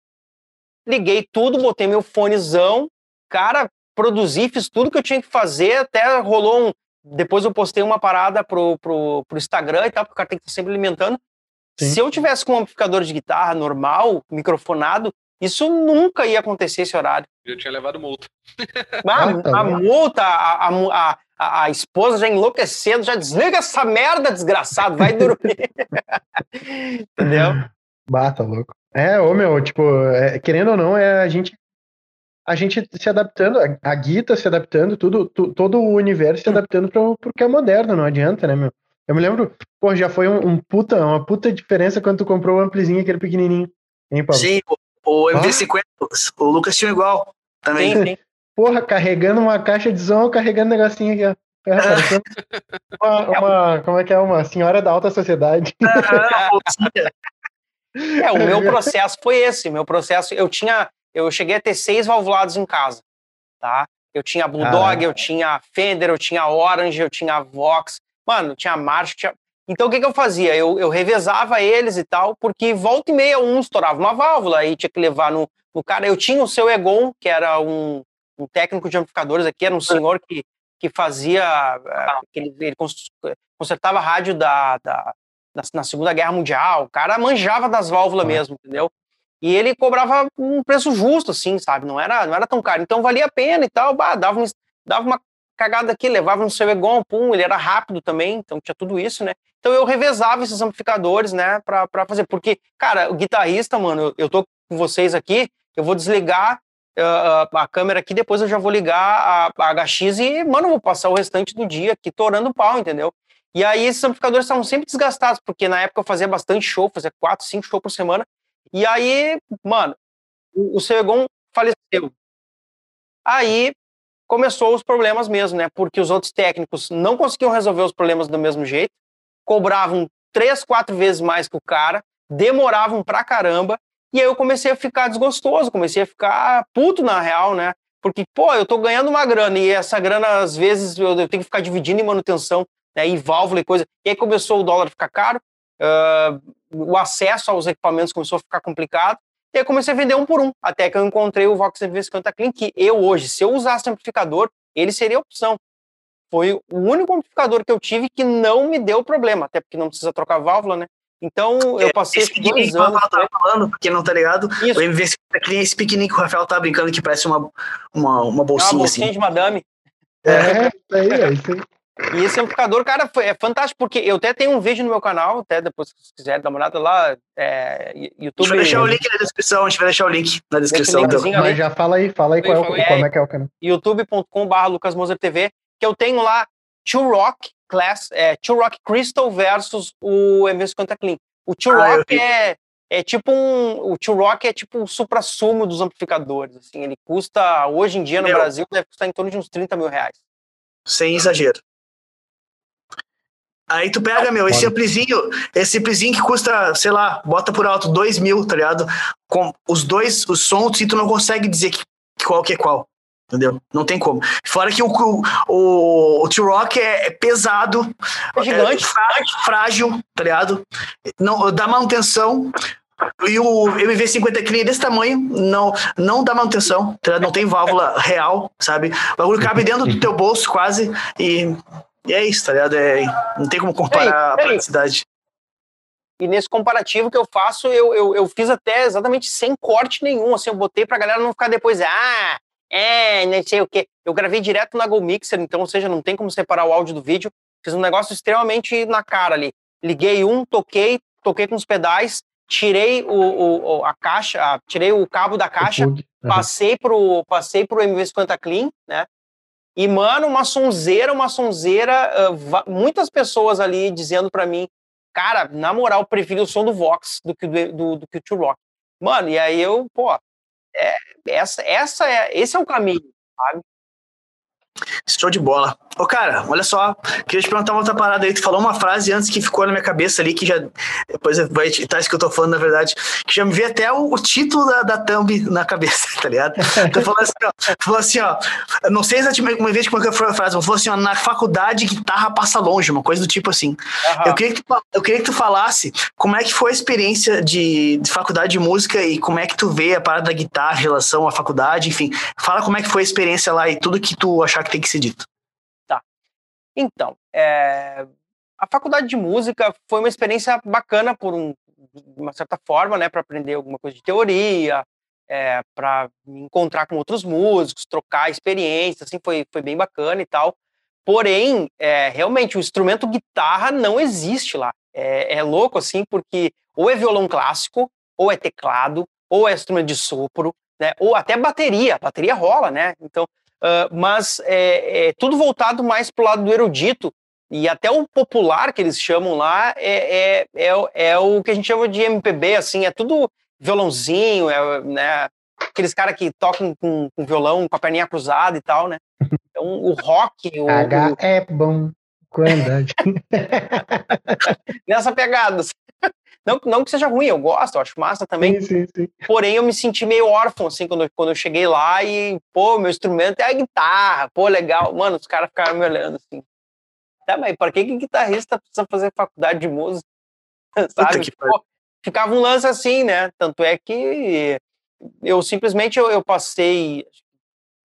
Liguei tudo, botei meu fonezão, cara, produzi, fiz tudo que eu tinha que fazer, até rolou um. Depois eu postei uma parada pro, pro, pro Instagram e tal, porque o cara tem que estar sempre alimentando. Sim. Se eu tivesse com um amplificador de guitarra normal, microfonado, isso nunca ia acontecer esse horário. Eu tinha levado multa. Ah, a, tá a multa, a, a, a, a, esposa já enlouquecendo, já desliga essa merda, desgraçado, vai dormir. Entendeu? Bata, louco. É, ô meu, tipo, é, querendo ou não, é a gente a gente se adaptando, a, Guita se adaptando, tudo, tu, todo o universo se adaptando pro, pro que é moderno, não adianta, né, meu? Eu me lembro, pô, já foi um, um puta, uma puta diferença quando tu comprou o amplizinho, aquele pequenininho. Hein, Paulo? Sim, o, o MV50, ah? o Lucas tinha igual também. Sim, sim. Porra, carregando uma caixa de som, carregando um negocinho aqui, ó. É, uma, uma, como é que é? Uma senhora da alta sociedade. é, o meu processo foi esse. Meu processo, eu tinha eu cheguei a ter seis valvulados em casa, tá? Eu tinha Bulldog, ah, eu tinha Fender, eu tinha Orange, eu tinha Vox, mano, tinha Marshall, tinha... Então o que, que eu fazia? Eu, eu revezava eles e tal, porque volta e meia um estourava uma válvula, aí tinha que levar no, no cara. Eu tinha o seu Egon, que era um, um técnico de amplificadores aqui, era um senhor que, que fazia. Eh, que ele, ele consertava rádio da, da, na Segunda Guerra Mundial. O cara manjava das válvulas mesmo, entendeu? E ele cobrava um preço justo, assim, sabe? Não era, não era tão caro. Então valia a pena e tal. Bah, dava, um, dava uma cagada aqui, levava no seu Egon, pum, ele era rápido também, então tinha tudo isso, né? Então eu revezava esses amplificadores, né, pra, pra fazer. Porque, cara, o guitarrista, mano, eu, tô com vocês aqui, eu vou desligar uh, a câmera aqui, depois eu já vou ligar a, a HX e, mano, vou passar o restante do dia aqui torando o pau, entendeu? E aí esses amplificadores estavam sempre desgastados, porque na época eu fazia bastante show, fazia quatro, cinco shows por semana, e aí, mano, o, o Segon faleceu. Aí começou os problemas mesmo, né? Porque os outros técnicos não conseguiam resolver os problemas do mesmo jeito, cobravam três, quatro vezes mais que o cara, demoravam pra caramba, e aí eu comecei a ficar desgostoso, comecei a ficar puto na real, né? Porque, pô, eu tô ganhando uma grana, e essa grana, às vezes, eu, tenho que ficar dividindo em manutenção, né? E válvula e coisa. E aí começou o dólar a ficar caro, uh, o acesso aos equipamentos começou a ficar complicado, e aí comecei a vender um por um, até que eu encontrei o Vox MV50 Clean, que eu hoje, se eu usasse amplificador, ele seria a opção. Foi o único amplificador que eu tive que não me deu problema, até porque não precisa trocar válvula, né? Então, eu é, passei esse dois anos... Que tava falando, porque não tá ligado, Isso. o MV50 Clean é esse pequenininho que o Rafael tá brincando que parece uma, uma, uma bolsinha, é uma bolsinha assim. de madame. É, é isso aí, é isso aí. E esse amplificador, cara, foi, é fantástico, porque eu até tenho um vídeo no meu canal, até depois, se quiser dar uma olhada lá, é, YouTube... A gente vai deixar o link na descrição, a gente vai deixar o link na descrição. Mas já fala aí, fala aí, qual, é, como é que é o canal. youtube.com.br lucasmosertv, que eu tenho lá Two Rock Class, é, Two Rock Crystal versus o MV50 Clean. O Two ah, Rock é, é tipo um... O Two Rock é tipo o supra-sumo dos amplificadores, assim, ele custa, hoje em dia no meu. Brasil, deve custar em torno de uns 30 mil reais. Sem exagero. Aí tu pega, meu, esse amplizinho, esse amplizinho que custa, sei lá, bota por alto, dois mil, tá ligado? Com os dois, os sons, e tu não consegue dizer que, qual que é qual. Entendeu? Não tem como. Fora que o, o, o T-Rock é, é, pesado, é gigante, é frágil, tá ligado? Não, dá manutenção. E o MV50 Clean é desse tamanho, não, não dá manutenção, tá não tem válvula real, sabe? O bagulho cabe dentro do teu bolso quase e e é isso, tá ligado? É, não tem como comparar ei, a praticidade. E nesse comparativo que eu faço, eu, eu, eu fiz até exatamente sem corte nenhum. Assim, eu botei pra galera não ficar depois, ah, é, não sei o quê. Eu gravei direto na Go Mixer, então, ou seja, não tem como separar o áudio do vídeo. Fiz um negócio extremamente na cara ali. Liguei um, toquei, toquei com os pedais, tirei o, o, a caixa, tirei o cabo da caixa, passei pro, passei pro MV50 Clean, né? E, mano, uma sonzeira, uma sonzeira, uh, muitas pessoas ali dizendo para mim, cara, na moral, prefiro o som do Vox do que do, do, do o Rock. Mano, e aí eu, pô, é, essa, essa é, esse é o caminho, sabe? Show de bola. Ô, cara, olha só, queria te perguntar uma outra parada aí. Tu falou uma frase antes que ficou na minha cabeça ali, que já. Depois vai estar isso que eu tô falando, na verdade, que já me veio até o, o título da, da thumb na cabeça, tá ligado? Tu falou assim, ó, falou assim, ó. Não sei exatamente uma vez como é que foi a frase, mas falou assim, ó, na faculdade guitarra passa longe, uma coisa do tipo assim. Uhum. Eu, queria que tu, eu queria que tu falasse como é que foi a experiência de, de faculdade de música e como é que tu vê a parada da guitarra em relação à faculdade, enfim. Fala como é que foi a experiência lá e tudo que tu achar que tem que ser dito. Tá. Então, é... a faculdade de música foi uma experiência bacana por um, uma certa forma, né, para aprender alguma coisa de teoria, é, para me encontrar com outros músicos, trocar experiências, assim, foi, foi bem bacana e tal. porém, é, realmente, o instrumento guitarra não existe lá. É, é louco, assim, porque ou é violão clássico, ou é teclado, ou é instrumento de sopro, né? Ou até bateria, bateria rola, né? Então, uh, mas é, é, tudo voltado mais para o lado do erudito e até o popular que eles chamam lá é, é, é, é, o que a gente chama de MPB, assim, é tudo violãozinho, é, né? Aqueles caras que tocam com, com, violão, com a perninha cruzada e tal, né? Então, o rock... O, H é bom quando... Nessa pegada. Não, não que seja ruim, eu gosto, eu acho massa também. Sim, sim, sim. Porém, eu me senti meio órfão, assim, quando, quando eu cheguei lá e, pô, meu instrumento é a guitarra, pô, legal. Mano, os caras ficaram me olhando assim. Tá, mas para que, que guitarrista precisa fazer faculdade de música? Sabe? Pô, ficava um lance assim, né? Tanto é que eu simplesmente eu, eu passei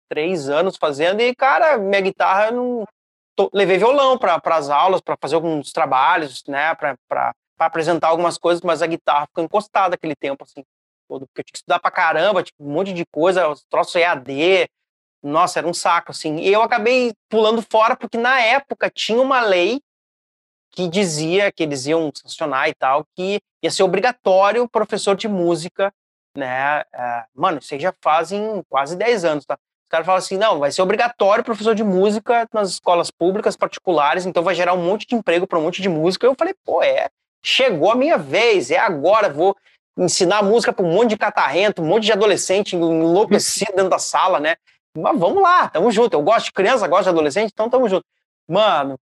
três anos fazendo e, cara, minha guitarra eu não. Tô, levei violão para as aulas, para fazer alguns trabalhos, né? Para para apresentar algumas coisas, mas a guitarra ficou encostada aquele tempo, assim, todo, porque eu tinha que estudar para caramba, tipo, um monte de coisa, troço EAD, nossa, era um saco, assim. E eu acabei pulando fora, porque na época tinha uma lei que dizia que eles iam sancionar e tal, que ia ser obrigatório professor de música, né? É, mano, isso aí já fazem quase 10 anos, tá? Os caras falam assim, não, vai ser obrigatório professor de música nas escolas públicas particulares, então vai gerar um monte de emprego para um monte de música. Eu falei, pô, é, chegou a minha vez, é agora, vou ensinar música para um monte de catarrento, um monte de adolescente enlouquecido dentro da sala, né? Mas vamos lá, tamo junto. Eu gosto de criança, gosto de adolescente, então tamo junto. Mano,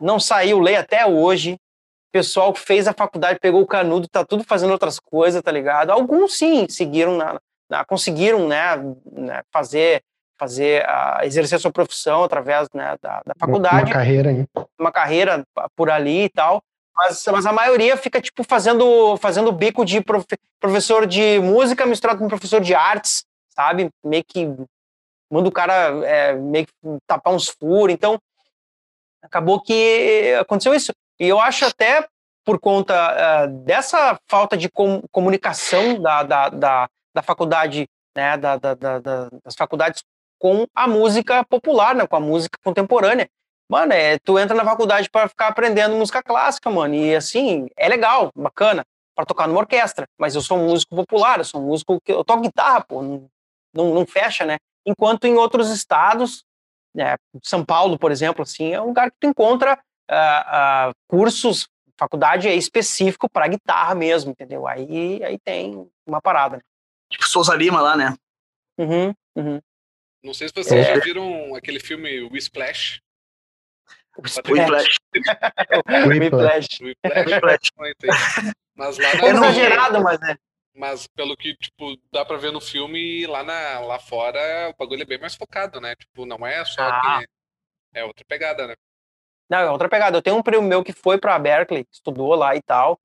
não saiu lei até hoje. O pessoal que fez a faculdade pegou o canudo, tá tudo fazendo outras coisas, tá ligado? Alguns sim seguiram na, na conseguiram, né, né fazer fazer uh, exercer sua profissão através né, da, da faculdade. Uma carreira, hein? Uma carreira por ali e tal. Mas, mas a maioria fica, tipo, fazendo, fazendo bico de prof, professor de música misturado com professor de artes, sabe? Meio que manda o cara é, meio que tapar uns furos. Então, acabou que aconteceu isso. E eu acho até por conta uh, dessa falta de com, comunicação da, da, da, da faculdade, né, da, da, da, das faculdades com a música popular, né, com a música contemporânea. Mano, é, tu entra na faculdade para ficar aprendendo música clássica, mano. E assim, é legal, bacana, para tocar numa orquestra. Mas eu sou um músico popular, eu sou um músico que. Eu toco guitarra, pô, não, não, não fecha, né? Enquanto em outros estados, né, São Paulo, por exemplo, assim, é um lugar que tu encontra uh, uh, cursos, faculdade é específico para guitarra mesmo, entendeu? Aí, aí tem uma parada. Tipo Souza Lima lá, né? Uhum, uhum. Não sei se vocês é. já viram aquele filme Splash. Whiplash. Whiplash. Whiplash. Mas lá na... É exagerado, mas é. Mas pelo que, tipo, dá pra ver no filme, lá, na, lá fora o bagulho é bem mais focado, né? Tipo, não é só ah. que... É outra pegada, né? Não, é outra pegada. Eu tenho um primo meu que foi pra Berkeley, estudou lá e tal.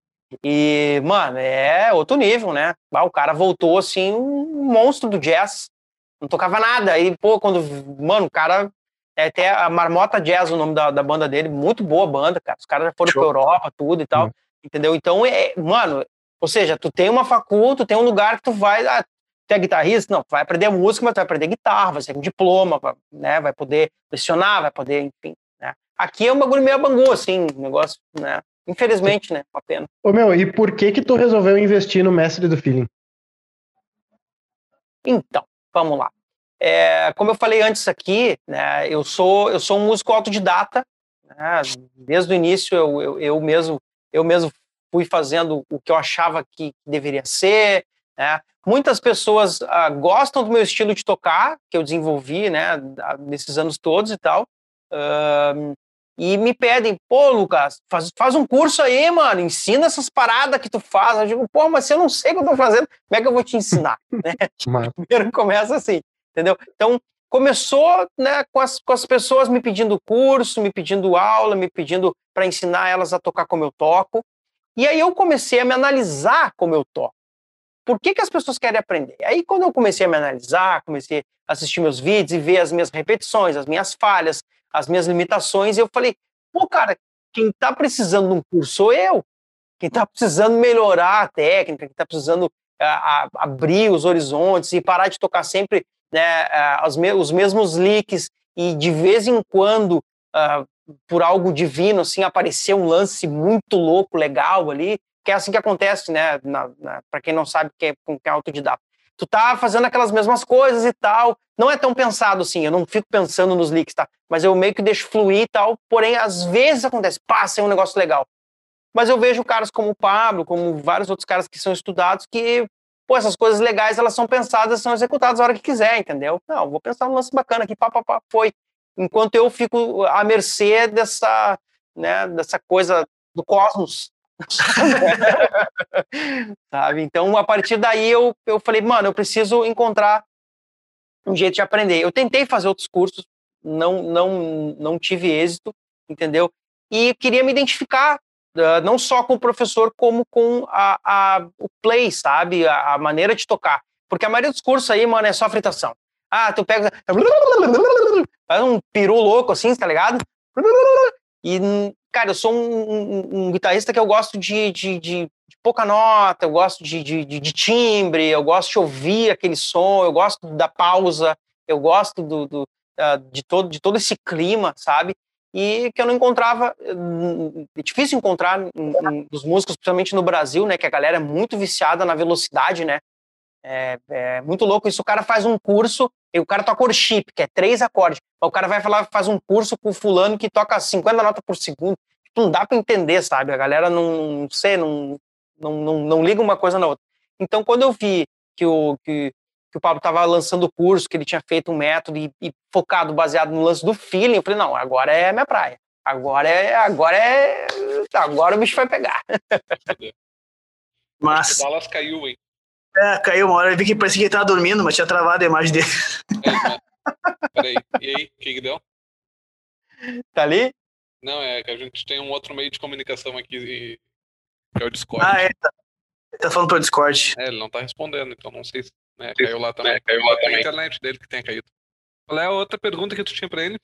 E, mano, é outro nível, né? o cara voltou, assim, um monstro do jazz. Não tocava nada. E, pô, quando... Mano, o cara é até a Marmota Jazz, o nome da, da banda dele, muito boa banda, cara. Os caras já foram Show. pra Europa, tudo e tal. Uhum. Entendeu? Então, é, mano, ou seja, tu tem uma faculdade, tu tem um lugar que tu vai. Ah, tu é guitarrista? Não, tu vai aprender música, mas tu vai aprender guitarra, vai ser um diploma, né? Vai poder lecionar, vai poder, enfim. Né? Aqui é um bagulho meio bangu, assim, negócio, né? Infelizmente, né? Uma pena. Ô meu, e por que que tu resolveu investir no mestre do feeling? Então, vamos lá. É, como eu falei antes aqui, né, eu sou eu sou um músico autodidata. Né, desde o início eu, eu, eu, mesmo eu mesmo fui fazendo o que eu achava que deveria ser. Né. Muitas pessoas ah, gostam do meu estilo de tocar que eu desenvolvi, né, nesses anos todos e tal. E me pedem, pô, Lucas, faz, faz um curso aí, mano, ensina essas paradas que tu faz. Eu digo, pô, mas se eu não sei o que eu tô fazendo, como é que eu vou te ensinar? né? Primeiro começa assim entendeu? Então, começou né, com, as, com as pessoas me pedindo curso, me pedindo aula, me pedindo para ensinar elas a tocar como eu toco. E aí eu comecei a me analisar como eu toco. Por que, que as pessoas querem aprender? Aí, quando eu comecei a me analisar, comecei a assistir meus vídeos e ver as minhas repetições, as minhas falhas, as minhas limitações, eu falei, pô, cara, quem está precisando de um curso sou eu. Quem está precisando melhorar a técnica, quem está precisando a, a, abrir os horizontes e parar de tocar sempre né, os, me os mesmos leaks e de vez em quando uh, por algo divino, assim, aparecer um lance muito louco, legal ali, que é assim que acontece, né, para quem não sabe que é, que é autodidata. Tu tá fazendo aquelas mesmas coisas e tal, não é tão pensado assim, eu não fico pensando nos leaks, tá? Mas eu meio que deixo fluir e tal, porém, às vezes acontece, passa, é um negócio legal. Mas eu vejo caras como o Pablo, como vários outros caras que são estudados, que, pô, essas coisas legais, elas são pensadas, são executadas a hora que quiser, entendeu? Não, vou pensar num lance bacana aqui, pá, pá, pá, foi enquanto eu fico à mercê dessa, né, dessa coisa do cosmos. Sabe? Então, a partir daí, eu, eu falei, mano, eu preciso encontrar um jeito de aprender. Eu tentei fazer outros cursos, não, não, não tive êxito, entendeu? E queria me identificar uh, não só com o professor, como com a, a, o play, sabe? A, a, maneira de tocar. Porque a maioria dos cursos aí, mano, é só fritação. Ah, tu pega faz um peru louco assim, tá ligado? E, cara, eu sou um, um, um guitarrista que eu gosto de, de, de, de pouca nota, eu gosto de, de, timbre, eu gosto de ouvir aquele som, eu gosto da pausa, eu gosto do, do de, todo, de todo esse clima, sabe? E que eu não encontrava, é difícil encontrar dos músicos, principalmente no Brasil, né? Que a galera é muito viciada na velocidade, né? É, é, muito louco isso. O cara faz um curso e o cara toca o chip, que é três acordes. O cara vai falar, faz um curso com fulano que toca 50 notas por segundo. Tipo, não dá para entender, sabe? A galera não, não sei, não, não, não, não liga uma coisa na outra. Então, quando eu vi que o, que, que o Pablo estava lançando o curso, que ele tinha feito um método e, e, focado, baseado no lance do feeling, eu falei, não, agora é minha praia. Agora é. Agora é. Agora o bicho vai pegar. Mas. O Dallas caiu, hein? É, caiu uma hora. Eu vi que parecia que ele tava dormindo, mas tinha travado a imagem dele. É, peraí. E aí, o que, que deu? Tá ali? Não, é que a gente tem um outro meio de comunicação aqui, que é o Discord. Ah, é. Tá. Ele tá falando pelo Discord. É, ele não tá respondendo, então não sei se né, caiu lá também. É, caiu lá também. É a internet dele que tenha caído. Qual é a outra pergunta que tu tinha pra ele?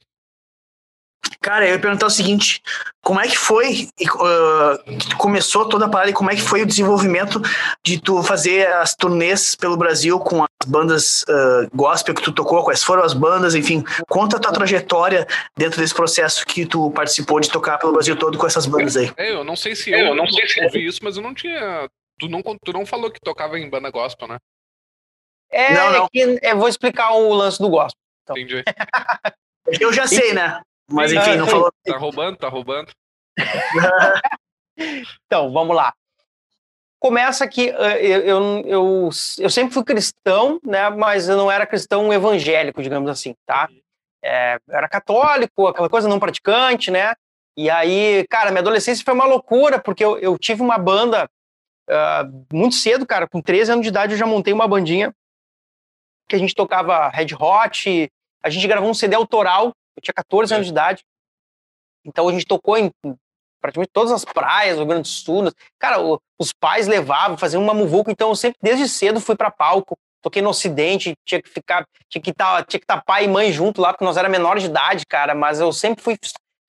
Cara, eu ia perguntar o seguinte: como é que foi, uh, começou toda a parada e como é que foi o desenvolvimento de tu fazer as turnês pelo Brasil com as bandas uh, gospel que tu tocou, quais foram as bandas, enfim, conta a tua trajetória dentro desse processo que tu participou de tocar pelo Brasil todo com essas bandas aí. É, eu não sei se eu, eu não sei se ouvi isso, mas eu não tinha. Tu não, tu não falou que tocava em banda gospel, né? É, não, não. É que, eu vou explicar o lance do gospel. Então. Entendi. eu já sei, né? Mas enfim, não falou. Tá roubando, tá roubando. então, vamos lá. Começa que eh, eu, eu, eu, eu, sempre fui cristão, né? Mas eu não era cristão evangélico, digamos assim, tá? É, eu era católico, aquela coisa não praticante, né? E aí, cara, minha adolescência foi uma loucura, porque eu, eu tive uma banda uh, muito cedo, cara, com 13 anos de idade eu já montei uma bandinha que a gente tocava Red Hot, a gente gravou um CD autoral eu tinha 14 é. anos de idade. Então a gente tocou em praticamente todas as praias do Rio Grande do Sul. Cara, os pais levavam, faziam uma muvuca. Então eu sempre, desde cedo, fui para palco. Toquei no Ocidente, tinha que ficar, tinha que estar, tá, tinha que estar tá pai e mãe junto lá, porque nós era menor de idade, cara. Mas eu sempre fui,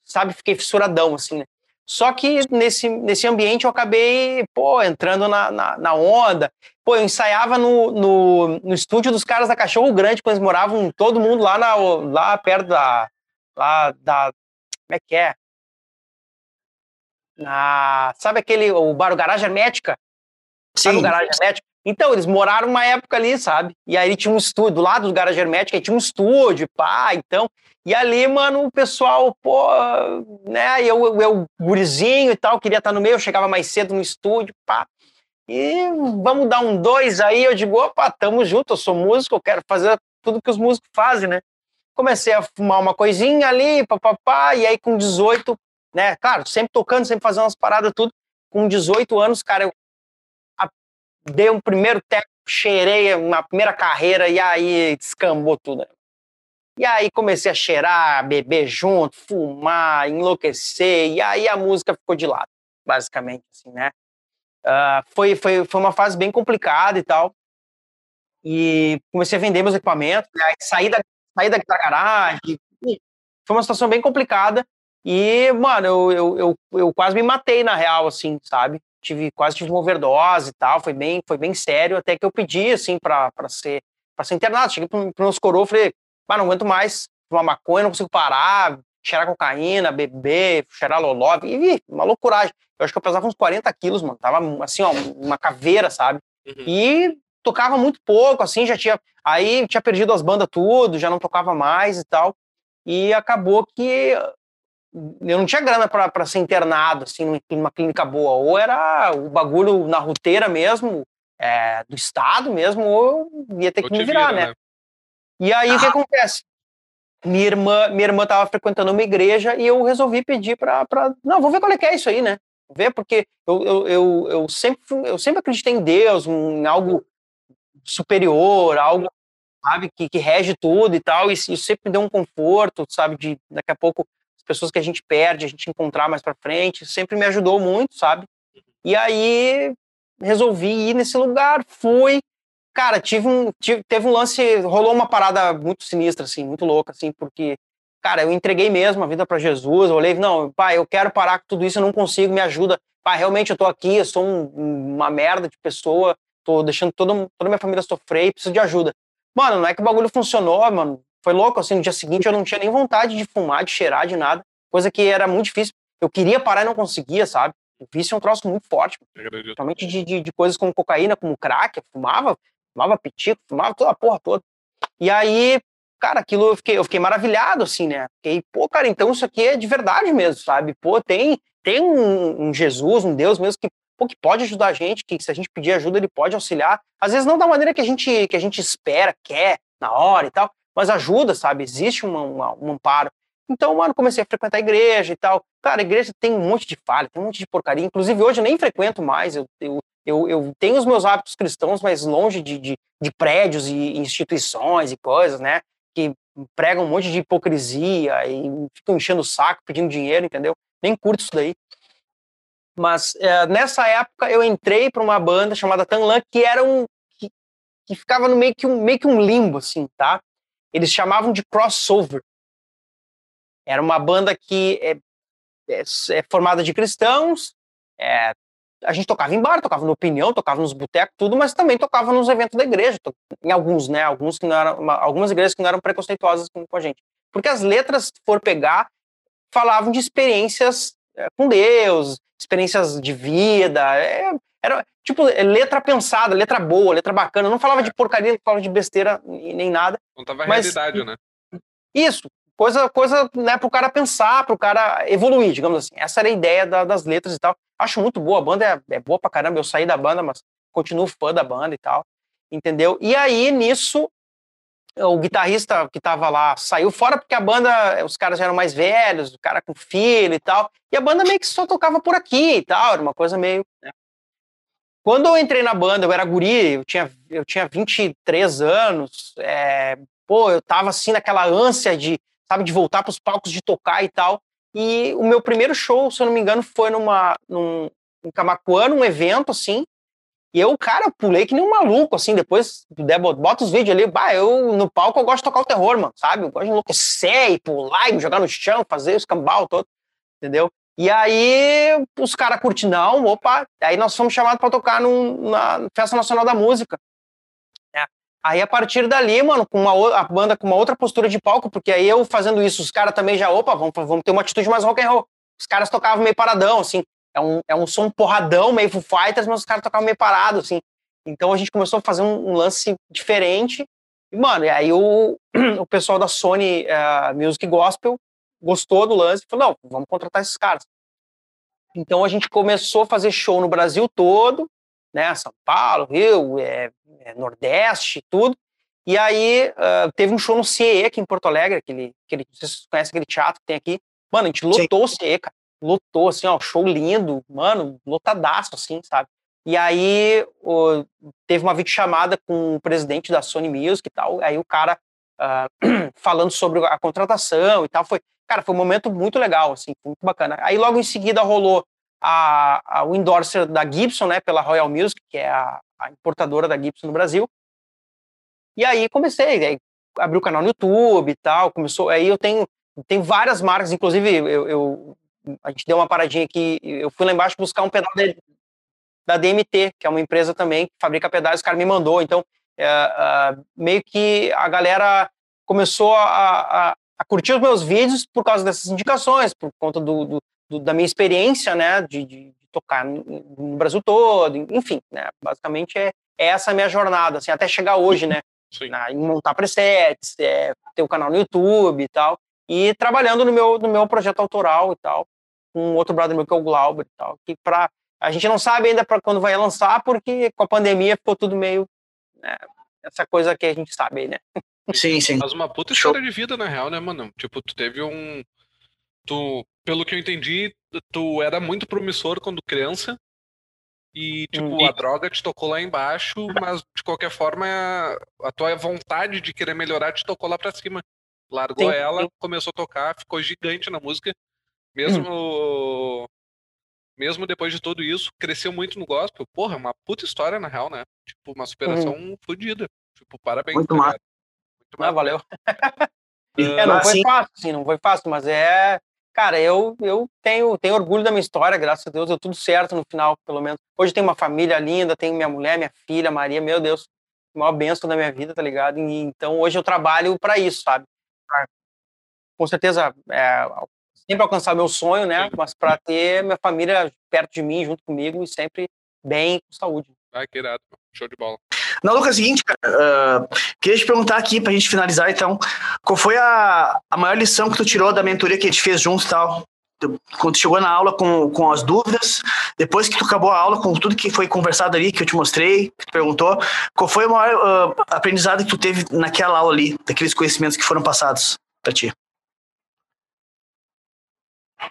sabe, fiquei fissuradão, assim, né? Só que nesse, nesse ambiente eu acabei, pô, entrando na, na, na onda. Pô, eu ensaiava no, no, no, estúdio dos caras da Cachorro Grande, quando eles moravam todo mundo lá, na, lá perto da, lá da. Como é que é? Na, sabe aquele. O bar o Garagem Hermética? Sim. Sabe o Garagem Hermética? Então, eles moraram uma época ali, sabe? E aí tinha um estúdio, do lado do Garagem Hermética, tinha um estúdio, pá, então. E ali, mano, o pessoal, pô, né? Eu, eu, gurizinho e tal, queria estar no meio, eu chegava mais cedo no estúdio, pá. E vamos dar um dois aí. Eu digo, opa, tamo junto, eu sou músico, eu quero fazer tudo que os músicos fazem, né? comecei a fumar uma coisinha ali, papapá, e aí com 18, né, claro, sempre tocando, sempre fazendo umas paradas, tudo. Com 18 anos, cara, eu dei um primeiro teco, cheirei uma primeira carreira e aí descambou tudo. E aí comecei a cheirar, beber junto, fumar, enlouquecer, e aí a música ficou de lado, basicamente, assim, né? Uh, foi, foi, foi uma fase bem complicada e tal. E comecei a vender meus equipamentos, né? saí da, saí da, da garagem. Foi uma situação bem complicada. E, mano, eu, eu, eu, eu, quase me matei na real, assim, sabe? Tive, quase tive uma overdose e tal, foi bem, foi bem sério, até que eu pedi, assim, pra, pra, ser, pra ser internado. Cheguei pro, pro meus coroas, falei, ah, não aguento mais uma maconha, não consigo parar, cheirar cocaína, beber, cheirar loló, e uma loucuragem. Eu acho que eu pesava uns 40 quilos, mano. Tava assim, ó, uma caveira, sabe? Uhum. E tocava muito pouco, assim, já tinha. Aí tinha perdido as bandas tudo, já não tocava mais e tal. E acabou que eu não tinha grana para ser internado, assim, numa clínica boa. Ou era o bagulho na roteira mesmo, é, do estado mesmo, ou ia ter que me virar, vira, né? né? E aí o ah. que acontece? Minha irmã, minha irmã tava frequentando uma igreja e eu resolvi pedir para não, vou ver qual é que é isso aí, né? Vou ver porque eu, eu, eu, eu sempre eu sempre acreditei em Deus, em algo superior, algo sabe que, que rege tudo e tal, e isso sempre me deu um conforto, sabe, de daqui a pouco pessoas que a gente perde, a gente encontrar mais para frente, sempre me ajudou muito, sabe? E aí resolvi ir nesse lugar, fui, cara, tive um, tive, teve um lance, rolou uma parada muito sinistra, assim, muito louca, assim, porque, cara, eu entreguei mesmo a vida para Jesus, eu olhei, não, pai, eu quero parar com tudo isso, eu não consigo, me ajuda, pai, realmente eu tô aqui, eu sou um, uma merda de pessoa, tô deixando toda, toda minha família sofrer e preciso de ajuda. Mano, não é que o bagulho funcionou, mano, foi louco, assim, no dia seguinte eu não tinha nem vontade de fumar, de cheirar, de nada, coisa que era muito difícil, eu queria parar e não conseguia, sabe? O vício é um troço muito forte. Principalmente de, de, de, coisas como cocaína, como crack. Eu fumava, fumava pitico, fumava toda a porra toda. E aí, cara, aquilo eu fiquei, eu fiquei maravilhado, assim, né? Fiquei, pô, cara, então isso aqui é de verdade mesmo, sabe? Pô, tem, tem um, um Jesus, um Deus mesmo que, pô, que pode ajudar a gente, que se a gente pedir ajuda, ele pode auxiliar. Às vezes não da maneira que a gente, que a gente espera, quer, na hora e tal, mas ajuda, sabe? Existe uma, uma, um amparo. Então, mano, comecei a frequentar a igreja e tal. Cara, a igreja tem um monte de falha, tem um monte de porcaria. Inclusive, hoje eu nem frequento mais. Eu, eu, eu, eu tenho os meus hábitos cristãos, mas longe de, de, de, prédios e instituições e coisas, né? Que pregam um monte de hipocrisia e ficam enchendo o saco, pedindo dinheiro, entendeu? Nem curto isso daí. Mas é, nessa época eu entrei para uma banda chamada Tanlan, que era um. que, que ficava no meio que, um, meio que um limbo, assim, tá? Eles chamavam de crossover era uma banda que é, é, é formada de cristãos, é, a gente tocava em bar, tocava no Opinião, tocava nos botecos, tudo, mas também tocava nos eventos da igreja, em alguns, né, alguns que não eram, algumas igrejas que não eram preconceituosas com, a gente. Porque as letras, se for pegar, falavam de experiências é, com Deus, experiências de vida, é, era tipo é, letra pensada, letra boa, letra bacana, não falava de porcaria, não falava de besteira nem nada. Contava a mas, realidade, né? Isso, coisa, coisa né, para o cara pensar, para o cara evoluir, digamos assim. Essa era a ideia da, das letras e tal. Acho muito boa, a banda é, é, boa pra caramba. Eu saí da banda, mas continuo fã da banda e tal, entendeu? E aí, nisso, o guitarrista que tava lá saiu fora porque a banda, os caras eram mais velhos, o cara com filho e tal, e a banda meio que só tocava por aqui e tal, era uma coisa meio. Né? Quando eu entrei na banda, eu era guri, eu tinha, eu tinha 23 anos, é, pô, eu tava assim naquela ânsia de sabe, de voltar para os palcos, de tocar e tal. E o meu primeiro show, se eu não me engano, foi numa, num, em Camacuã, num evento, assim, e eu, cara, pulei que nem um maluco, assim, depois bota os vídeos ali, bah, eu no palco eu gosto de tocar o terror, mano, sabe? Eu gosto de enlouquecer e pular e jogar no chão, fazer os cambal todo, entendeu? E aí os caras curtiram, não, opa, aí nós fomos chamados para tocar num, na Festa Nacional da Música. Aí a partir dali, mano, com uma, a banda com uma outra postura de palco, porque aí eu fazendo isso, os caras também já, opa, vamos, vamos ter uma atitude mais rock and roll. Os caras tocavam meio paradão, assim. É um, é um som porradão, meio Foo Fighters, mas os caras tocavam meio parado, assim. Então a gente começou a fazer um, um lance diferente. E, mano, e aí o, o pessoal da Sony uh, Music Gospel gostou do lance e falou: não, vamos contratar esses caras. Então a gente começou a fazer show no Brasil todo, né? São Paulo, Rio, é, é, Nordeste, tudo. E aí uh, teve um show no CE aqui em Porto Alegre, aquele, aquele, vocês conhecem aquele teatro que tem aqui. Mano, a gente lotou Sim. o CE, cara. Lotou, assim, ó, show lindo, mano, lotadaço, assim, sabe? E aí o, teve uma videochamada com o presidente da Sony Music e tal, aí o cara uh, falando sobre a contratação e tal, foi, cara, foi um momento muito legal, assim, muito bacana. Aí logo em seguida rolou a, a, o endorser da Gibson, né, pela Royal Music, que é a, a importadora da Gibson no Brasil. E aí comecei, aí abri o canal no YouTube e tal, começou, aí eu tenho, tenho várias marcas, inclusive eu, eu a gente deu uma paradinha aqui, eu fui lá embaixo buscar um pedal de, da DMT, que é uma empresa também que fabrica pedais, o cara me mandou, então é, é, meio que a galera começou a, a, a, curtir os meus vídeos por causa dessas indicações, por conta do, do, do da minha experiência, né, de, de, tocar no, no, Brasil todo, enfim, né, basicamente é, é essa a minha jornada, assim, até chegar hoje, né, na, em montar presets, é, ter o um canal no YouTube e tal, e trabalhando no meu, no meu projeto autoral e tal, com outro brother meu que é o Glauber e tal, que para a gente não sabe ainda para quando vai lançar, porque com a pandemia ficou tudo meio né, essa coisa que a gente sabe né? Sim, sim. Mas uma puta história de vida, na real, né, mano? Tipo, tu teve um. Tu, pelo que eu entendi, tu era muito promissor quando criança. E, tipo, hum, a droga te tocou lá embaixo, mas de qualquer forma, a tua vontade de querer melhorar te tocou lá pra cima. Largou sim, ela, sim. começou a tocar, ficou gigante na música. Mesmo. Hum. Mesmo depois de tudo isso, cresceu muito no gospel. Porra, é uma puta história, na real, né? Tipo, uma superação hum. fodida. Tipo, parabéns. Muito tá massa. Ah, valeu. é, não foi fácil, sim, não foi fácil, mas é. Cara, eu, eu tenho, tenho orgulho da minha história, graças a Deus, deu tudo certo no final, pelo menos. Hoje tenho uma família linda, tenho minha mulher, minha filha, Maria, meu Deus, maior bênção da minha vida, tá ligado? E, então hoje eu trabalho para isso, sabe? Pra, com certeza, é, sempre alcançar meu sonho, né? Mas para ter minha família perto de mim, junto comigo e sempre bem, com saúde. Ah, que irado, show de bola. Não, Lucas, é o seguinte, uh, queria te perguntar aqui pra gente finalizar, então, qual foi a, a maior lição que tu tirou da mentoria que a gente fez juntos e tal? Quando chegou na aula com, com as dúvidas, depois que tu acabou a aula com tudo que foi conversado ali, que eu te mostrei, que tu perguntou, qual foi o maior uh, aprendizado que tu teve naquela aula ali, daqueles conhecimentos que foram passados para ti?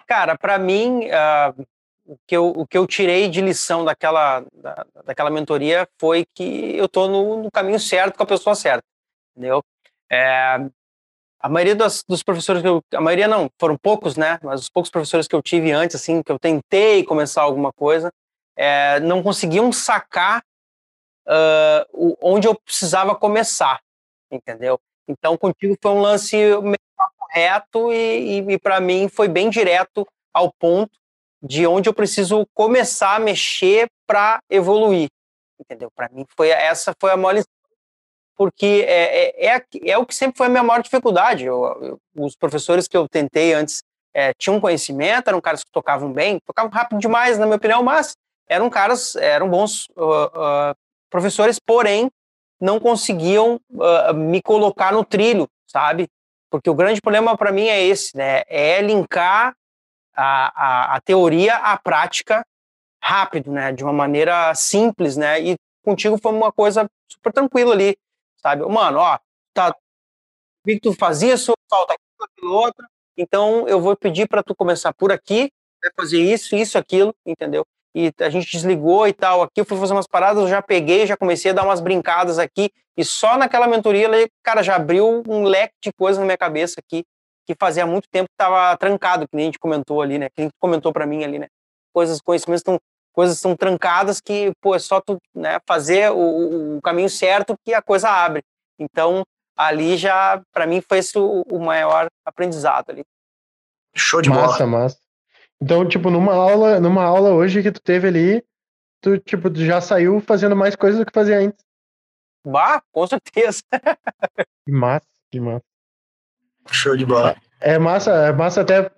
Cara, para mim, uh, o que eu, o que eu tirei de lição daquela, da, daquela mentoria foi que eu estou no, no, caminho certo com a pessoa certa, entendeu? É, a maioria das, dos professores que eu, a maioria não, foram poucos, né? Mas os poucos professores que eu tive antes, assim, que eu tentei começar alguma coisa, é, não conseguiam sacar uh, o, onde eu precisava começar, entendeu? Então, contigo foi um lance reto e, e, e para mim foi bem direto ao ponto de onde eu preciso começar a mexer para evoluir, entendeu? Para mim foi essa foi a maior lição, porque é, é, é, é, o que sempre foi a minha maior dificuldade. Eu, eu, os professores que eu tentei antes é, tinham conhecimento, eram caras que tocavam bem, tocavam rápido demais, na minha opinião, mas eram caras, eram bons uh, uh, professores, porém não conseguiam uh, me colocar no trilho, sabe? Porque o grande problema para mim é esse, né? É linkar a, a, a teoria à prática rápido, né? De uma maneira simples, né? E contigo foi uma coisa super tranquila ali, sabe? Mano, ó, tá, vi que tu faz isso, falta aquilo, aquilo outro, então eu vou pedir para tu começar por aqui, vai fazer isso, isso, aquilo, entendeu? E a gente desligou e tal. Aqui eu fui fazer umas paradas, eu já peguei, já comecei a dar umas brincadas aqui, e só naquela mentoria, cara, já abriu um leque de coisas na minha cabeça aqui, que fazia muito tempo que estava trancado, que nem a gente comentou ali, né? Que a gente comentou para mim ali, né? Coisas, conhecimentos estão coisas estão trancadas que, pô, é só tu né, fazer o, o, caminho certo que a coisa abre. Então, ali já, para mim, foi esse o, o, maior aprendizado ali. Show de massa, bola. Massa, Então, tipo, numa aula, numa aula hoje que tu teve ali, tu, tipo, tu já saiu fazendo mais coisas do que fazia antes. Bah, com certeza. que massa, que massa. Show de bola. É massa, é massa até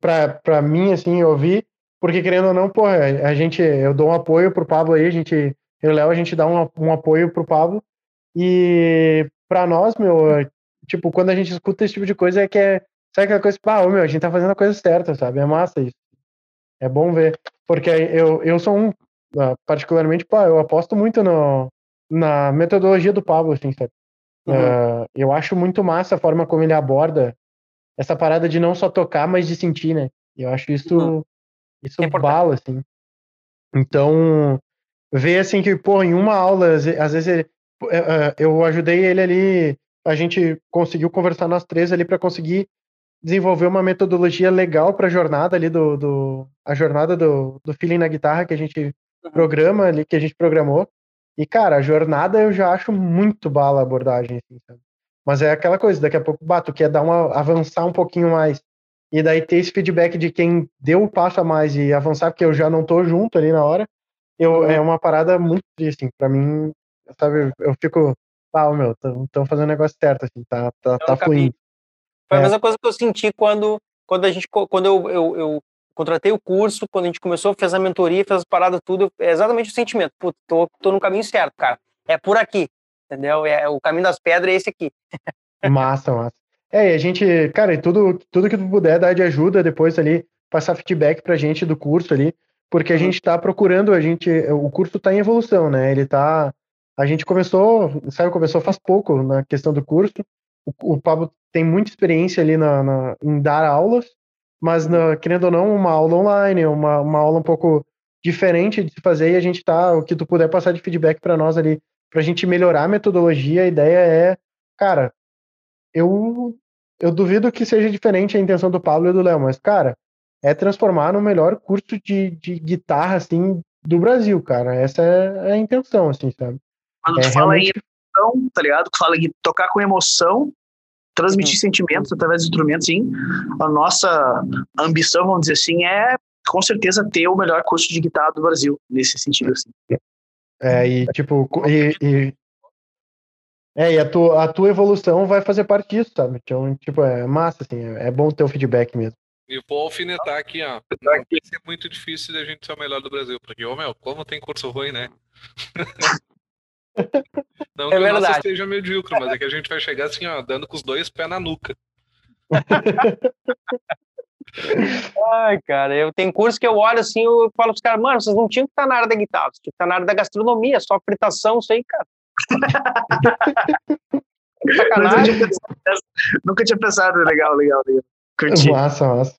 pra, pra mim, assim, ouvir, porque querendo ou não, porra, a gente, eu dou um apoio pro Pablo aí, a gente, eu e o Léo, a gente dá um, um apoio pro Pablo, e pra nós, meu, tipo, quando a gente escuta esse tipo de coisa, é que é, sabe aquela coisa, pá, meu, a gente tá fazendo a coisa certa, sabe, é massa isso. É bom ver, porque eu, eu sou um, ah, particularmente, pá, eu aposto muito no, na metodologia do Pablo, assim, sabe? Uhum. Uh, eu acho muito massa a forma como ele aborda essa parada de não só tocar, mas de sentir, né? Eu acho isso, uhum. isso é bala, assim. Então, ver assim que, pô, em uma aula, às vezes ele, uh, eu ajudei ele ali, a gente conseguiu conversar nós três ali para conseguir desenvolver uma metodologia legal para a jornada ali do, do a jornada do, do feeling na guitarra que a gente programa ali, que a gente programou. E, cara, a jornada eu já acho muito bala a abordagem, assim, sabe? Mas é aquela coisa, daqui a pouco, bato, quer dar uma, avançar um pouquinho mais. E daí ter esse feedback de quem deu o passo a mais e avançar, porque eu já não tô junto ali na hora, eu, uhum. é uma parada muito triste, assim, pra mim, sabe, eu fico, ah, meu, estão fazendo o negócio certo, assim, tá, tá, é tá fluindo. Foi a é. mesma coisa que eu senti quando, quando a gente, quando eu, eu, eu contratei o curso, quando a gente começou, fez a mentoria, fez as paradas, tudo, é exatamente o sentimento. Putz, tô, tô no caminho certo, cara. É por aqui, entendeu? É, o caminho das pedras é esse aqui. massa, massa. É, e a gente, cara, e tudo, tudo que tu puder dar de ajuda depois ali, passar feedback pra gente do curso ali, porque a uhum. gente tá procurando, a gente, o curso tá em evolução, né? Ele tá, a gente começou, sabe, começou faz pouco na questão do curso, o, o Pablo tem muita experiência ali na, na em dar aulas, mas na, querendo ou não, uma aula online, uma, uma aula um pouco diferente de se fazer e a gente tá, o que tu puder passar de feedback para nós ali, pra gente melhorar a metodologia, a ideia é, cara, eu eu duvido que seja diferente a intenção do Pablo e do Léo, mas, cara, é transformar no melhor curso de, de guitarra, assim, do Brasil, cara. Essa é, é a intenção, assim, sabe? Quando é, tu fala realmente... em emoção, tá ligado? Tu fala em tocar com emoção, transmitir sentimentos através dos instrumentos, sim. A nossa ambição, vamos dizer assim, é com certeza ter o melhor curso de guitarra do Brasil, nesse sentido, assim. É, e tipo, e, e, é, e a tua, a tua evolução vai fazer parte disso, sabe? Então, tipo, é massa, assim, é, é bom ter o feedback mesmo. E vou alfinetar aqui, ó. Vai ser muito difícil da gente ser o melhor do Brasil, porque, ô meu, como tem curso ruim, né? Não é que verdade. o nosso esteja medíocre, mas é que a gente vai chegar assim, ó, dando com os dois pés na nuca. Ai, cara, eu tenho curso que eu olho assim, eu falo pros caras, mano, vocês não tinham que estar na área da guitarra, vocês tinham que estar na área da gastronomia, só fritação, isso aí, cara. Sacanagem. Nunca tinha pensado, legal, legal, legal. Curti. Massa, massa.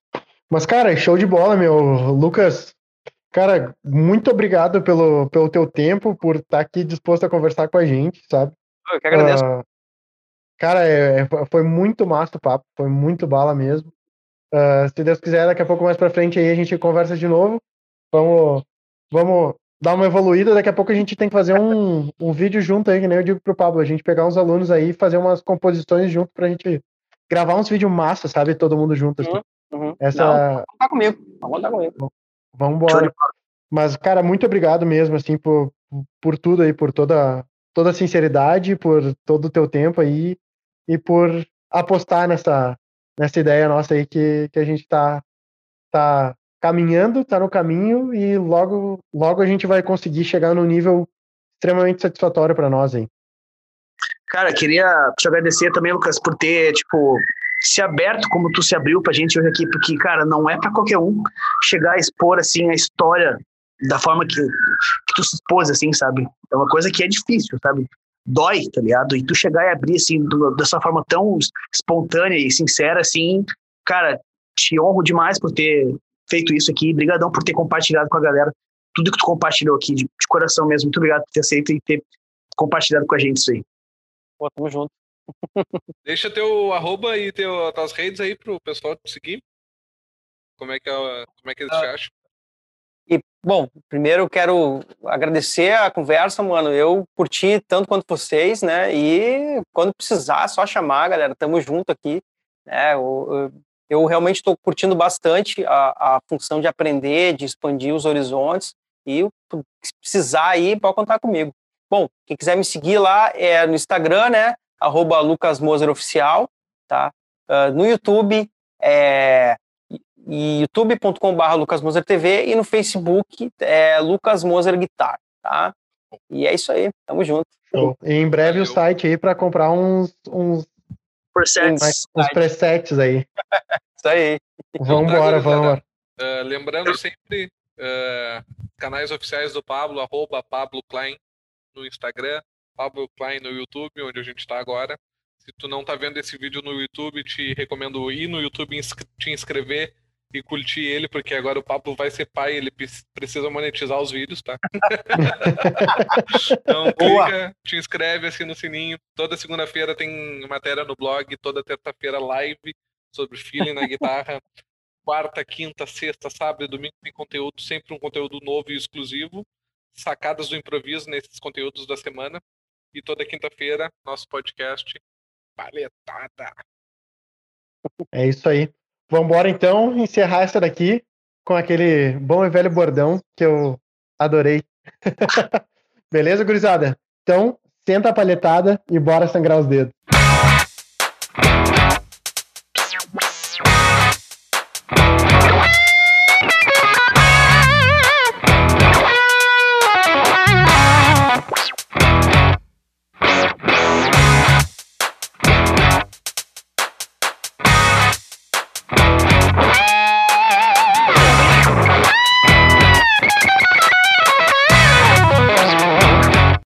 Mas, cara, show de bola, meu. Lucas, cara, muito obrigado pelo, pelo teu tempo, por estar tá aqui disposto a conversar com a gente, sabe? Eu que agradeço. Uh, cara, é, é, foi muito massa o papo, foi muito bala mesmo. Uh, se Deus quiser, daqui a pouco mais pra frente aí a gente conversa de novo. Vamos, vamos dar uma evoluída. Daqui a pouco a gente tem que fazer um, um vídeo junto aí, que nem eu digo pro Pablo, a gente pegar uns alunos aí e fazer umas composições junto pra gente gravar uns vídeos massa, sabe? Todo mundo junto. Assim. Uhum, uhum. Essa... Não, contar comigo. Vamos contar comigo. Vamos embora. Mas, cara, muito obrigado mesmo, assim, por, por tudo aí, por toda, toda a sinceridade, por todo o teu tempo aí e por apostar nessa, nessa ideia nossa aí que, que a gente tá, tá caminhando, tá no caminho e logo, logo a gente vai conseguir chegar num nível extremamente satisfatório para nós aí. Cara, queria te agradecer também, Lucas, por ter, tipo, se aberto como tu se abriu pra gente hoje aqui, porque, cara, não é para qualquer um chegar a expor, assim, a história da forma que, que tu se expôs, assim, sabe? É uma coisa que é difícil, sabe? Dói, tá ligado? E tu chegar e abrir, assim, do, dessa forma tão espontânea e sincera, assim, cara, te honro demais por ter feito isso aqui. Obrigadão por ter compartilhado com a galera tudo que tu compartilhou aqui, de, de coração mesmo. Muito obrigado por ter aceito e ter compartilhado com a gente isso aí. Pô, tamo junto. Deixa teu arroba e teu, tuas redes aí pro pessoal te seguir. Como é que, é, como é que eles te ah. acham? E, bom, primeiro eu quero agradecer a conversa, mano. Eu curti tanto quanto vocês, né? E quando precisar, é só chamar, galera. Tamo junto aqui. Né? Eu, eu, eu realmente estou curtindo bastante a, a função de aprender, de expandir os horizontes. E se precisar aí, pode contar comigo. Bom, quem quiser me seguir lá é no Instagram, né? Arroba lucasmoseroficial, tá? Uh, no YouTube é youtube.com.br lucasmosertv e no Facebook é Lucas Moser Guitar, tá? E é isso aí, tamo junto. Show. E em breve Valeu. o site aí para comprar uns, uns, presets. uns presets aí. isso aí. Vamos embora, vamos. Uh, lembrando sempre, uh, canais oficiais do Pablo, arroba Pablo Klein no Instagram, Pablo Klein no YouTube, onde a gente está agora. Se tu não está vendo esse vídeo no YouTube, te recomendo ir no YouTube, te inscrever e curtir ele, porque agora o Pablo vai ser pai, ele precisa monetizar os vídeos, tá? então clica, te inscreve, assina o sininho. Toda segunda-feira tem matéria no blog, toda terça-feira live sobre feeling na guitarra. Quarta, quinta, sexta, sábado e domingo tem conteúdo, sempre um conteúdo novo e exclusivo sacadas do improviso nesses conteúdos da semana. E toda quinta-feira, nosso podcast Paletada. É isso aí. Vamos embora então encerrar essa daqui com aquele bom e velho bordão que eu adorei. Beleza, gurizada? Então, senta a palhetada e bora sangrar os dedos.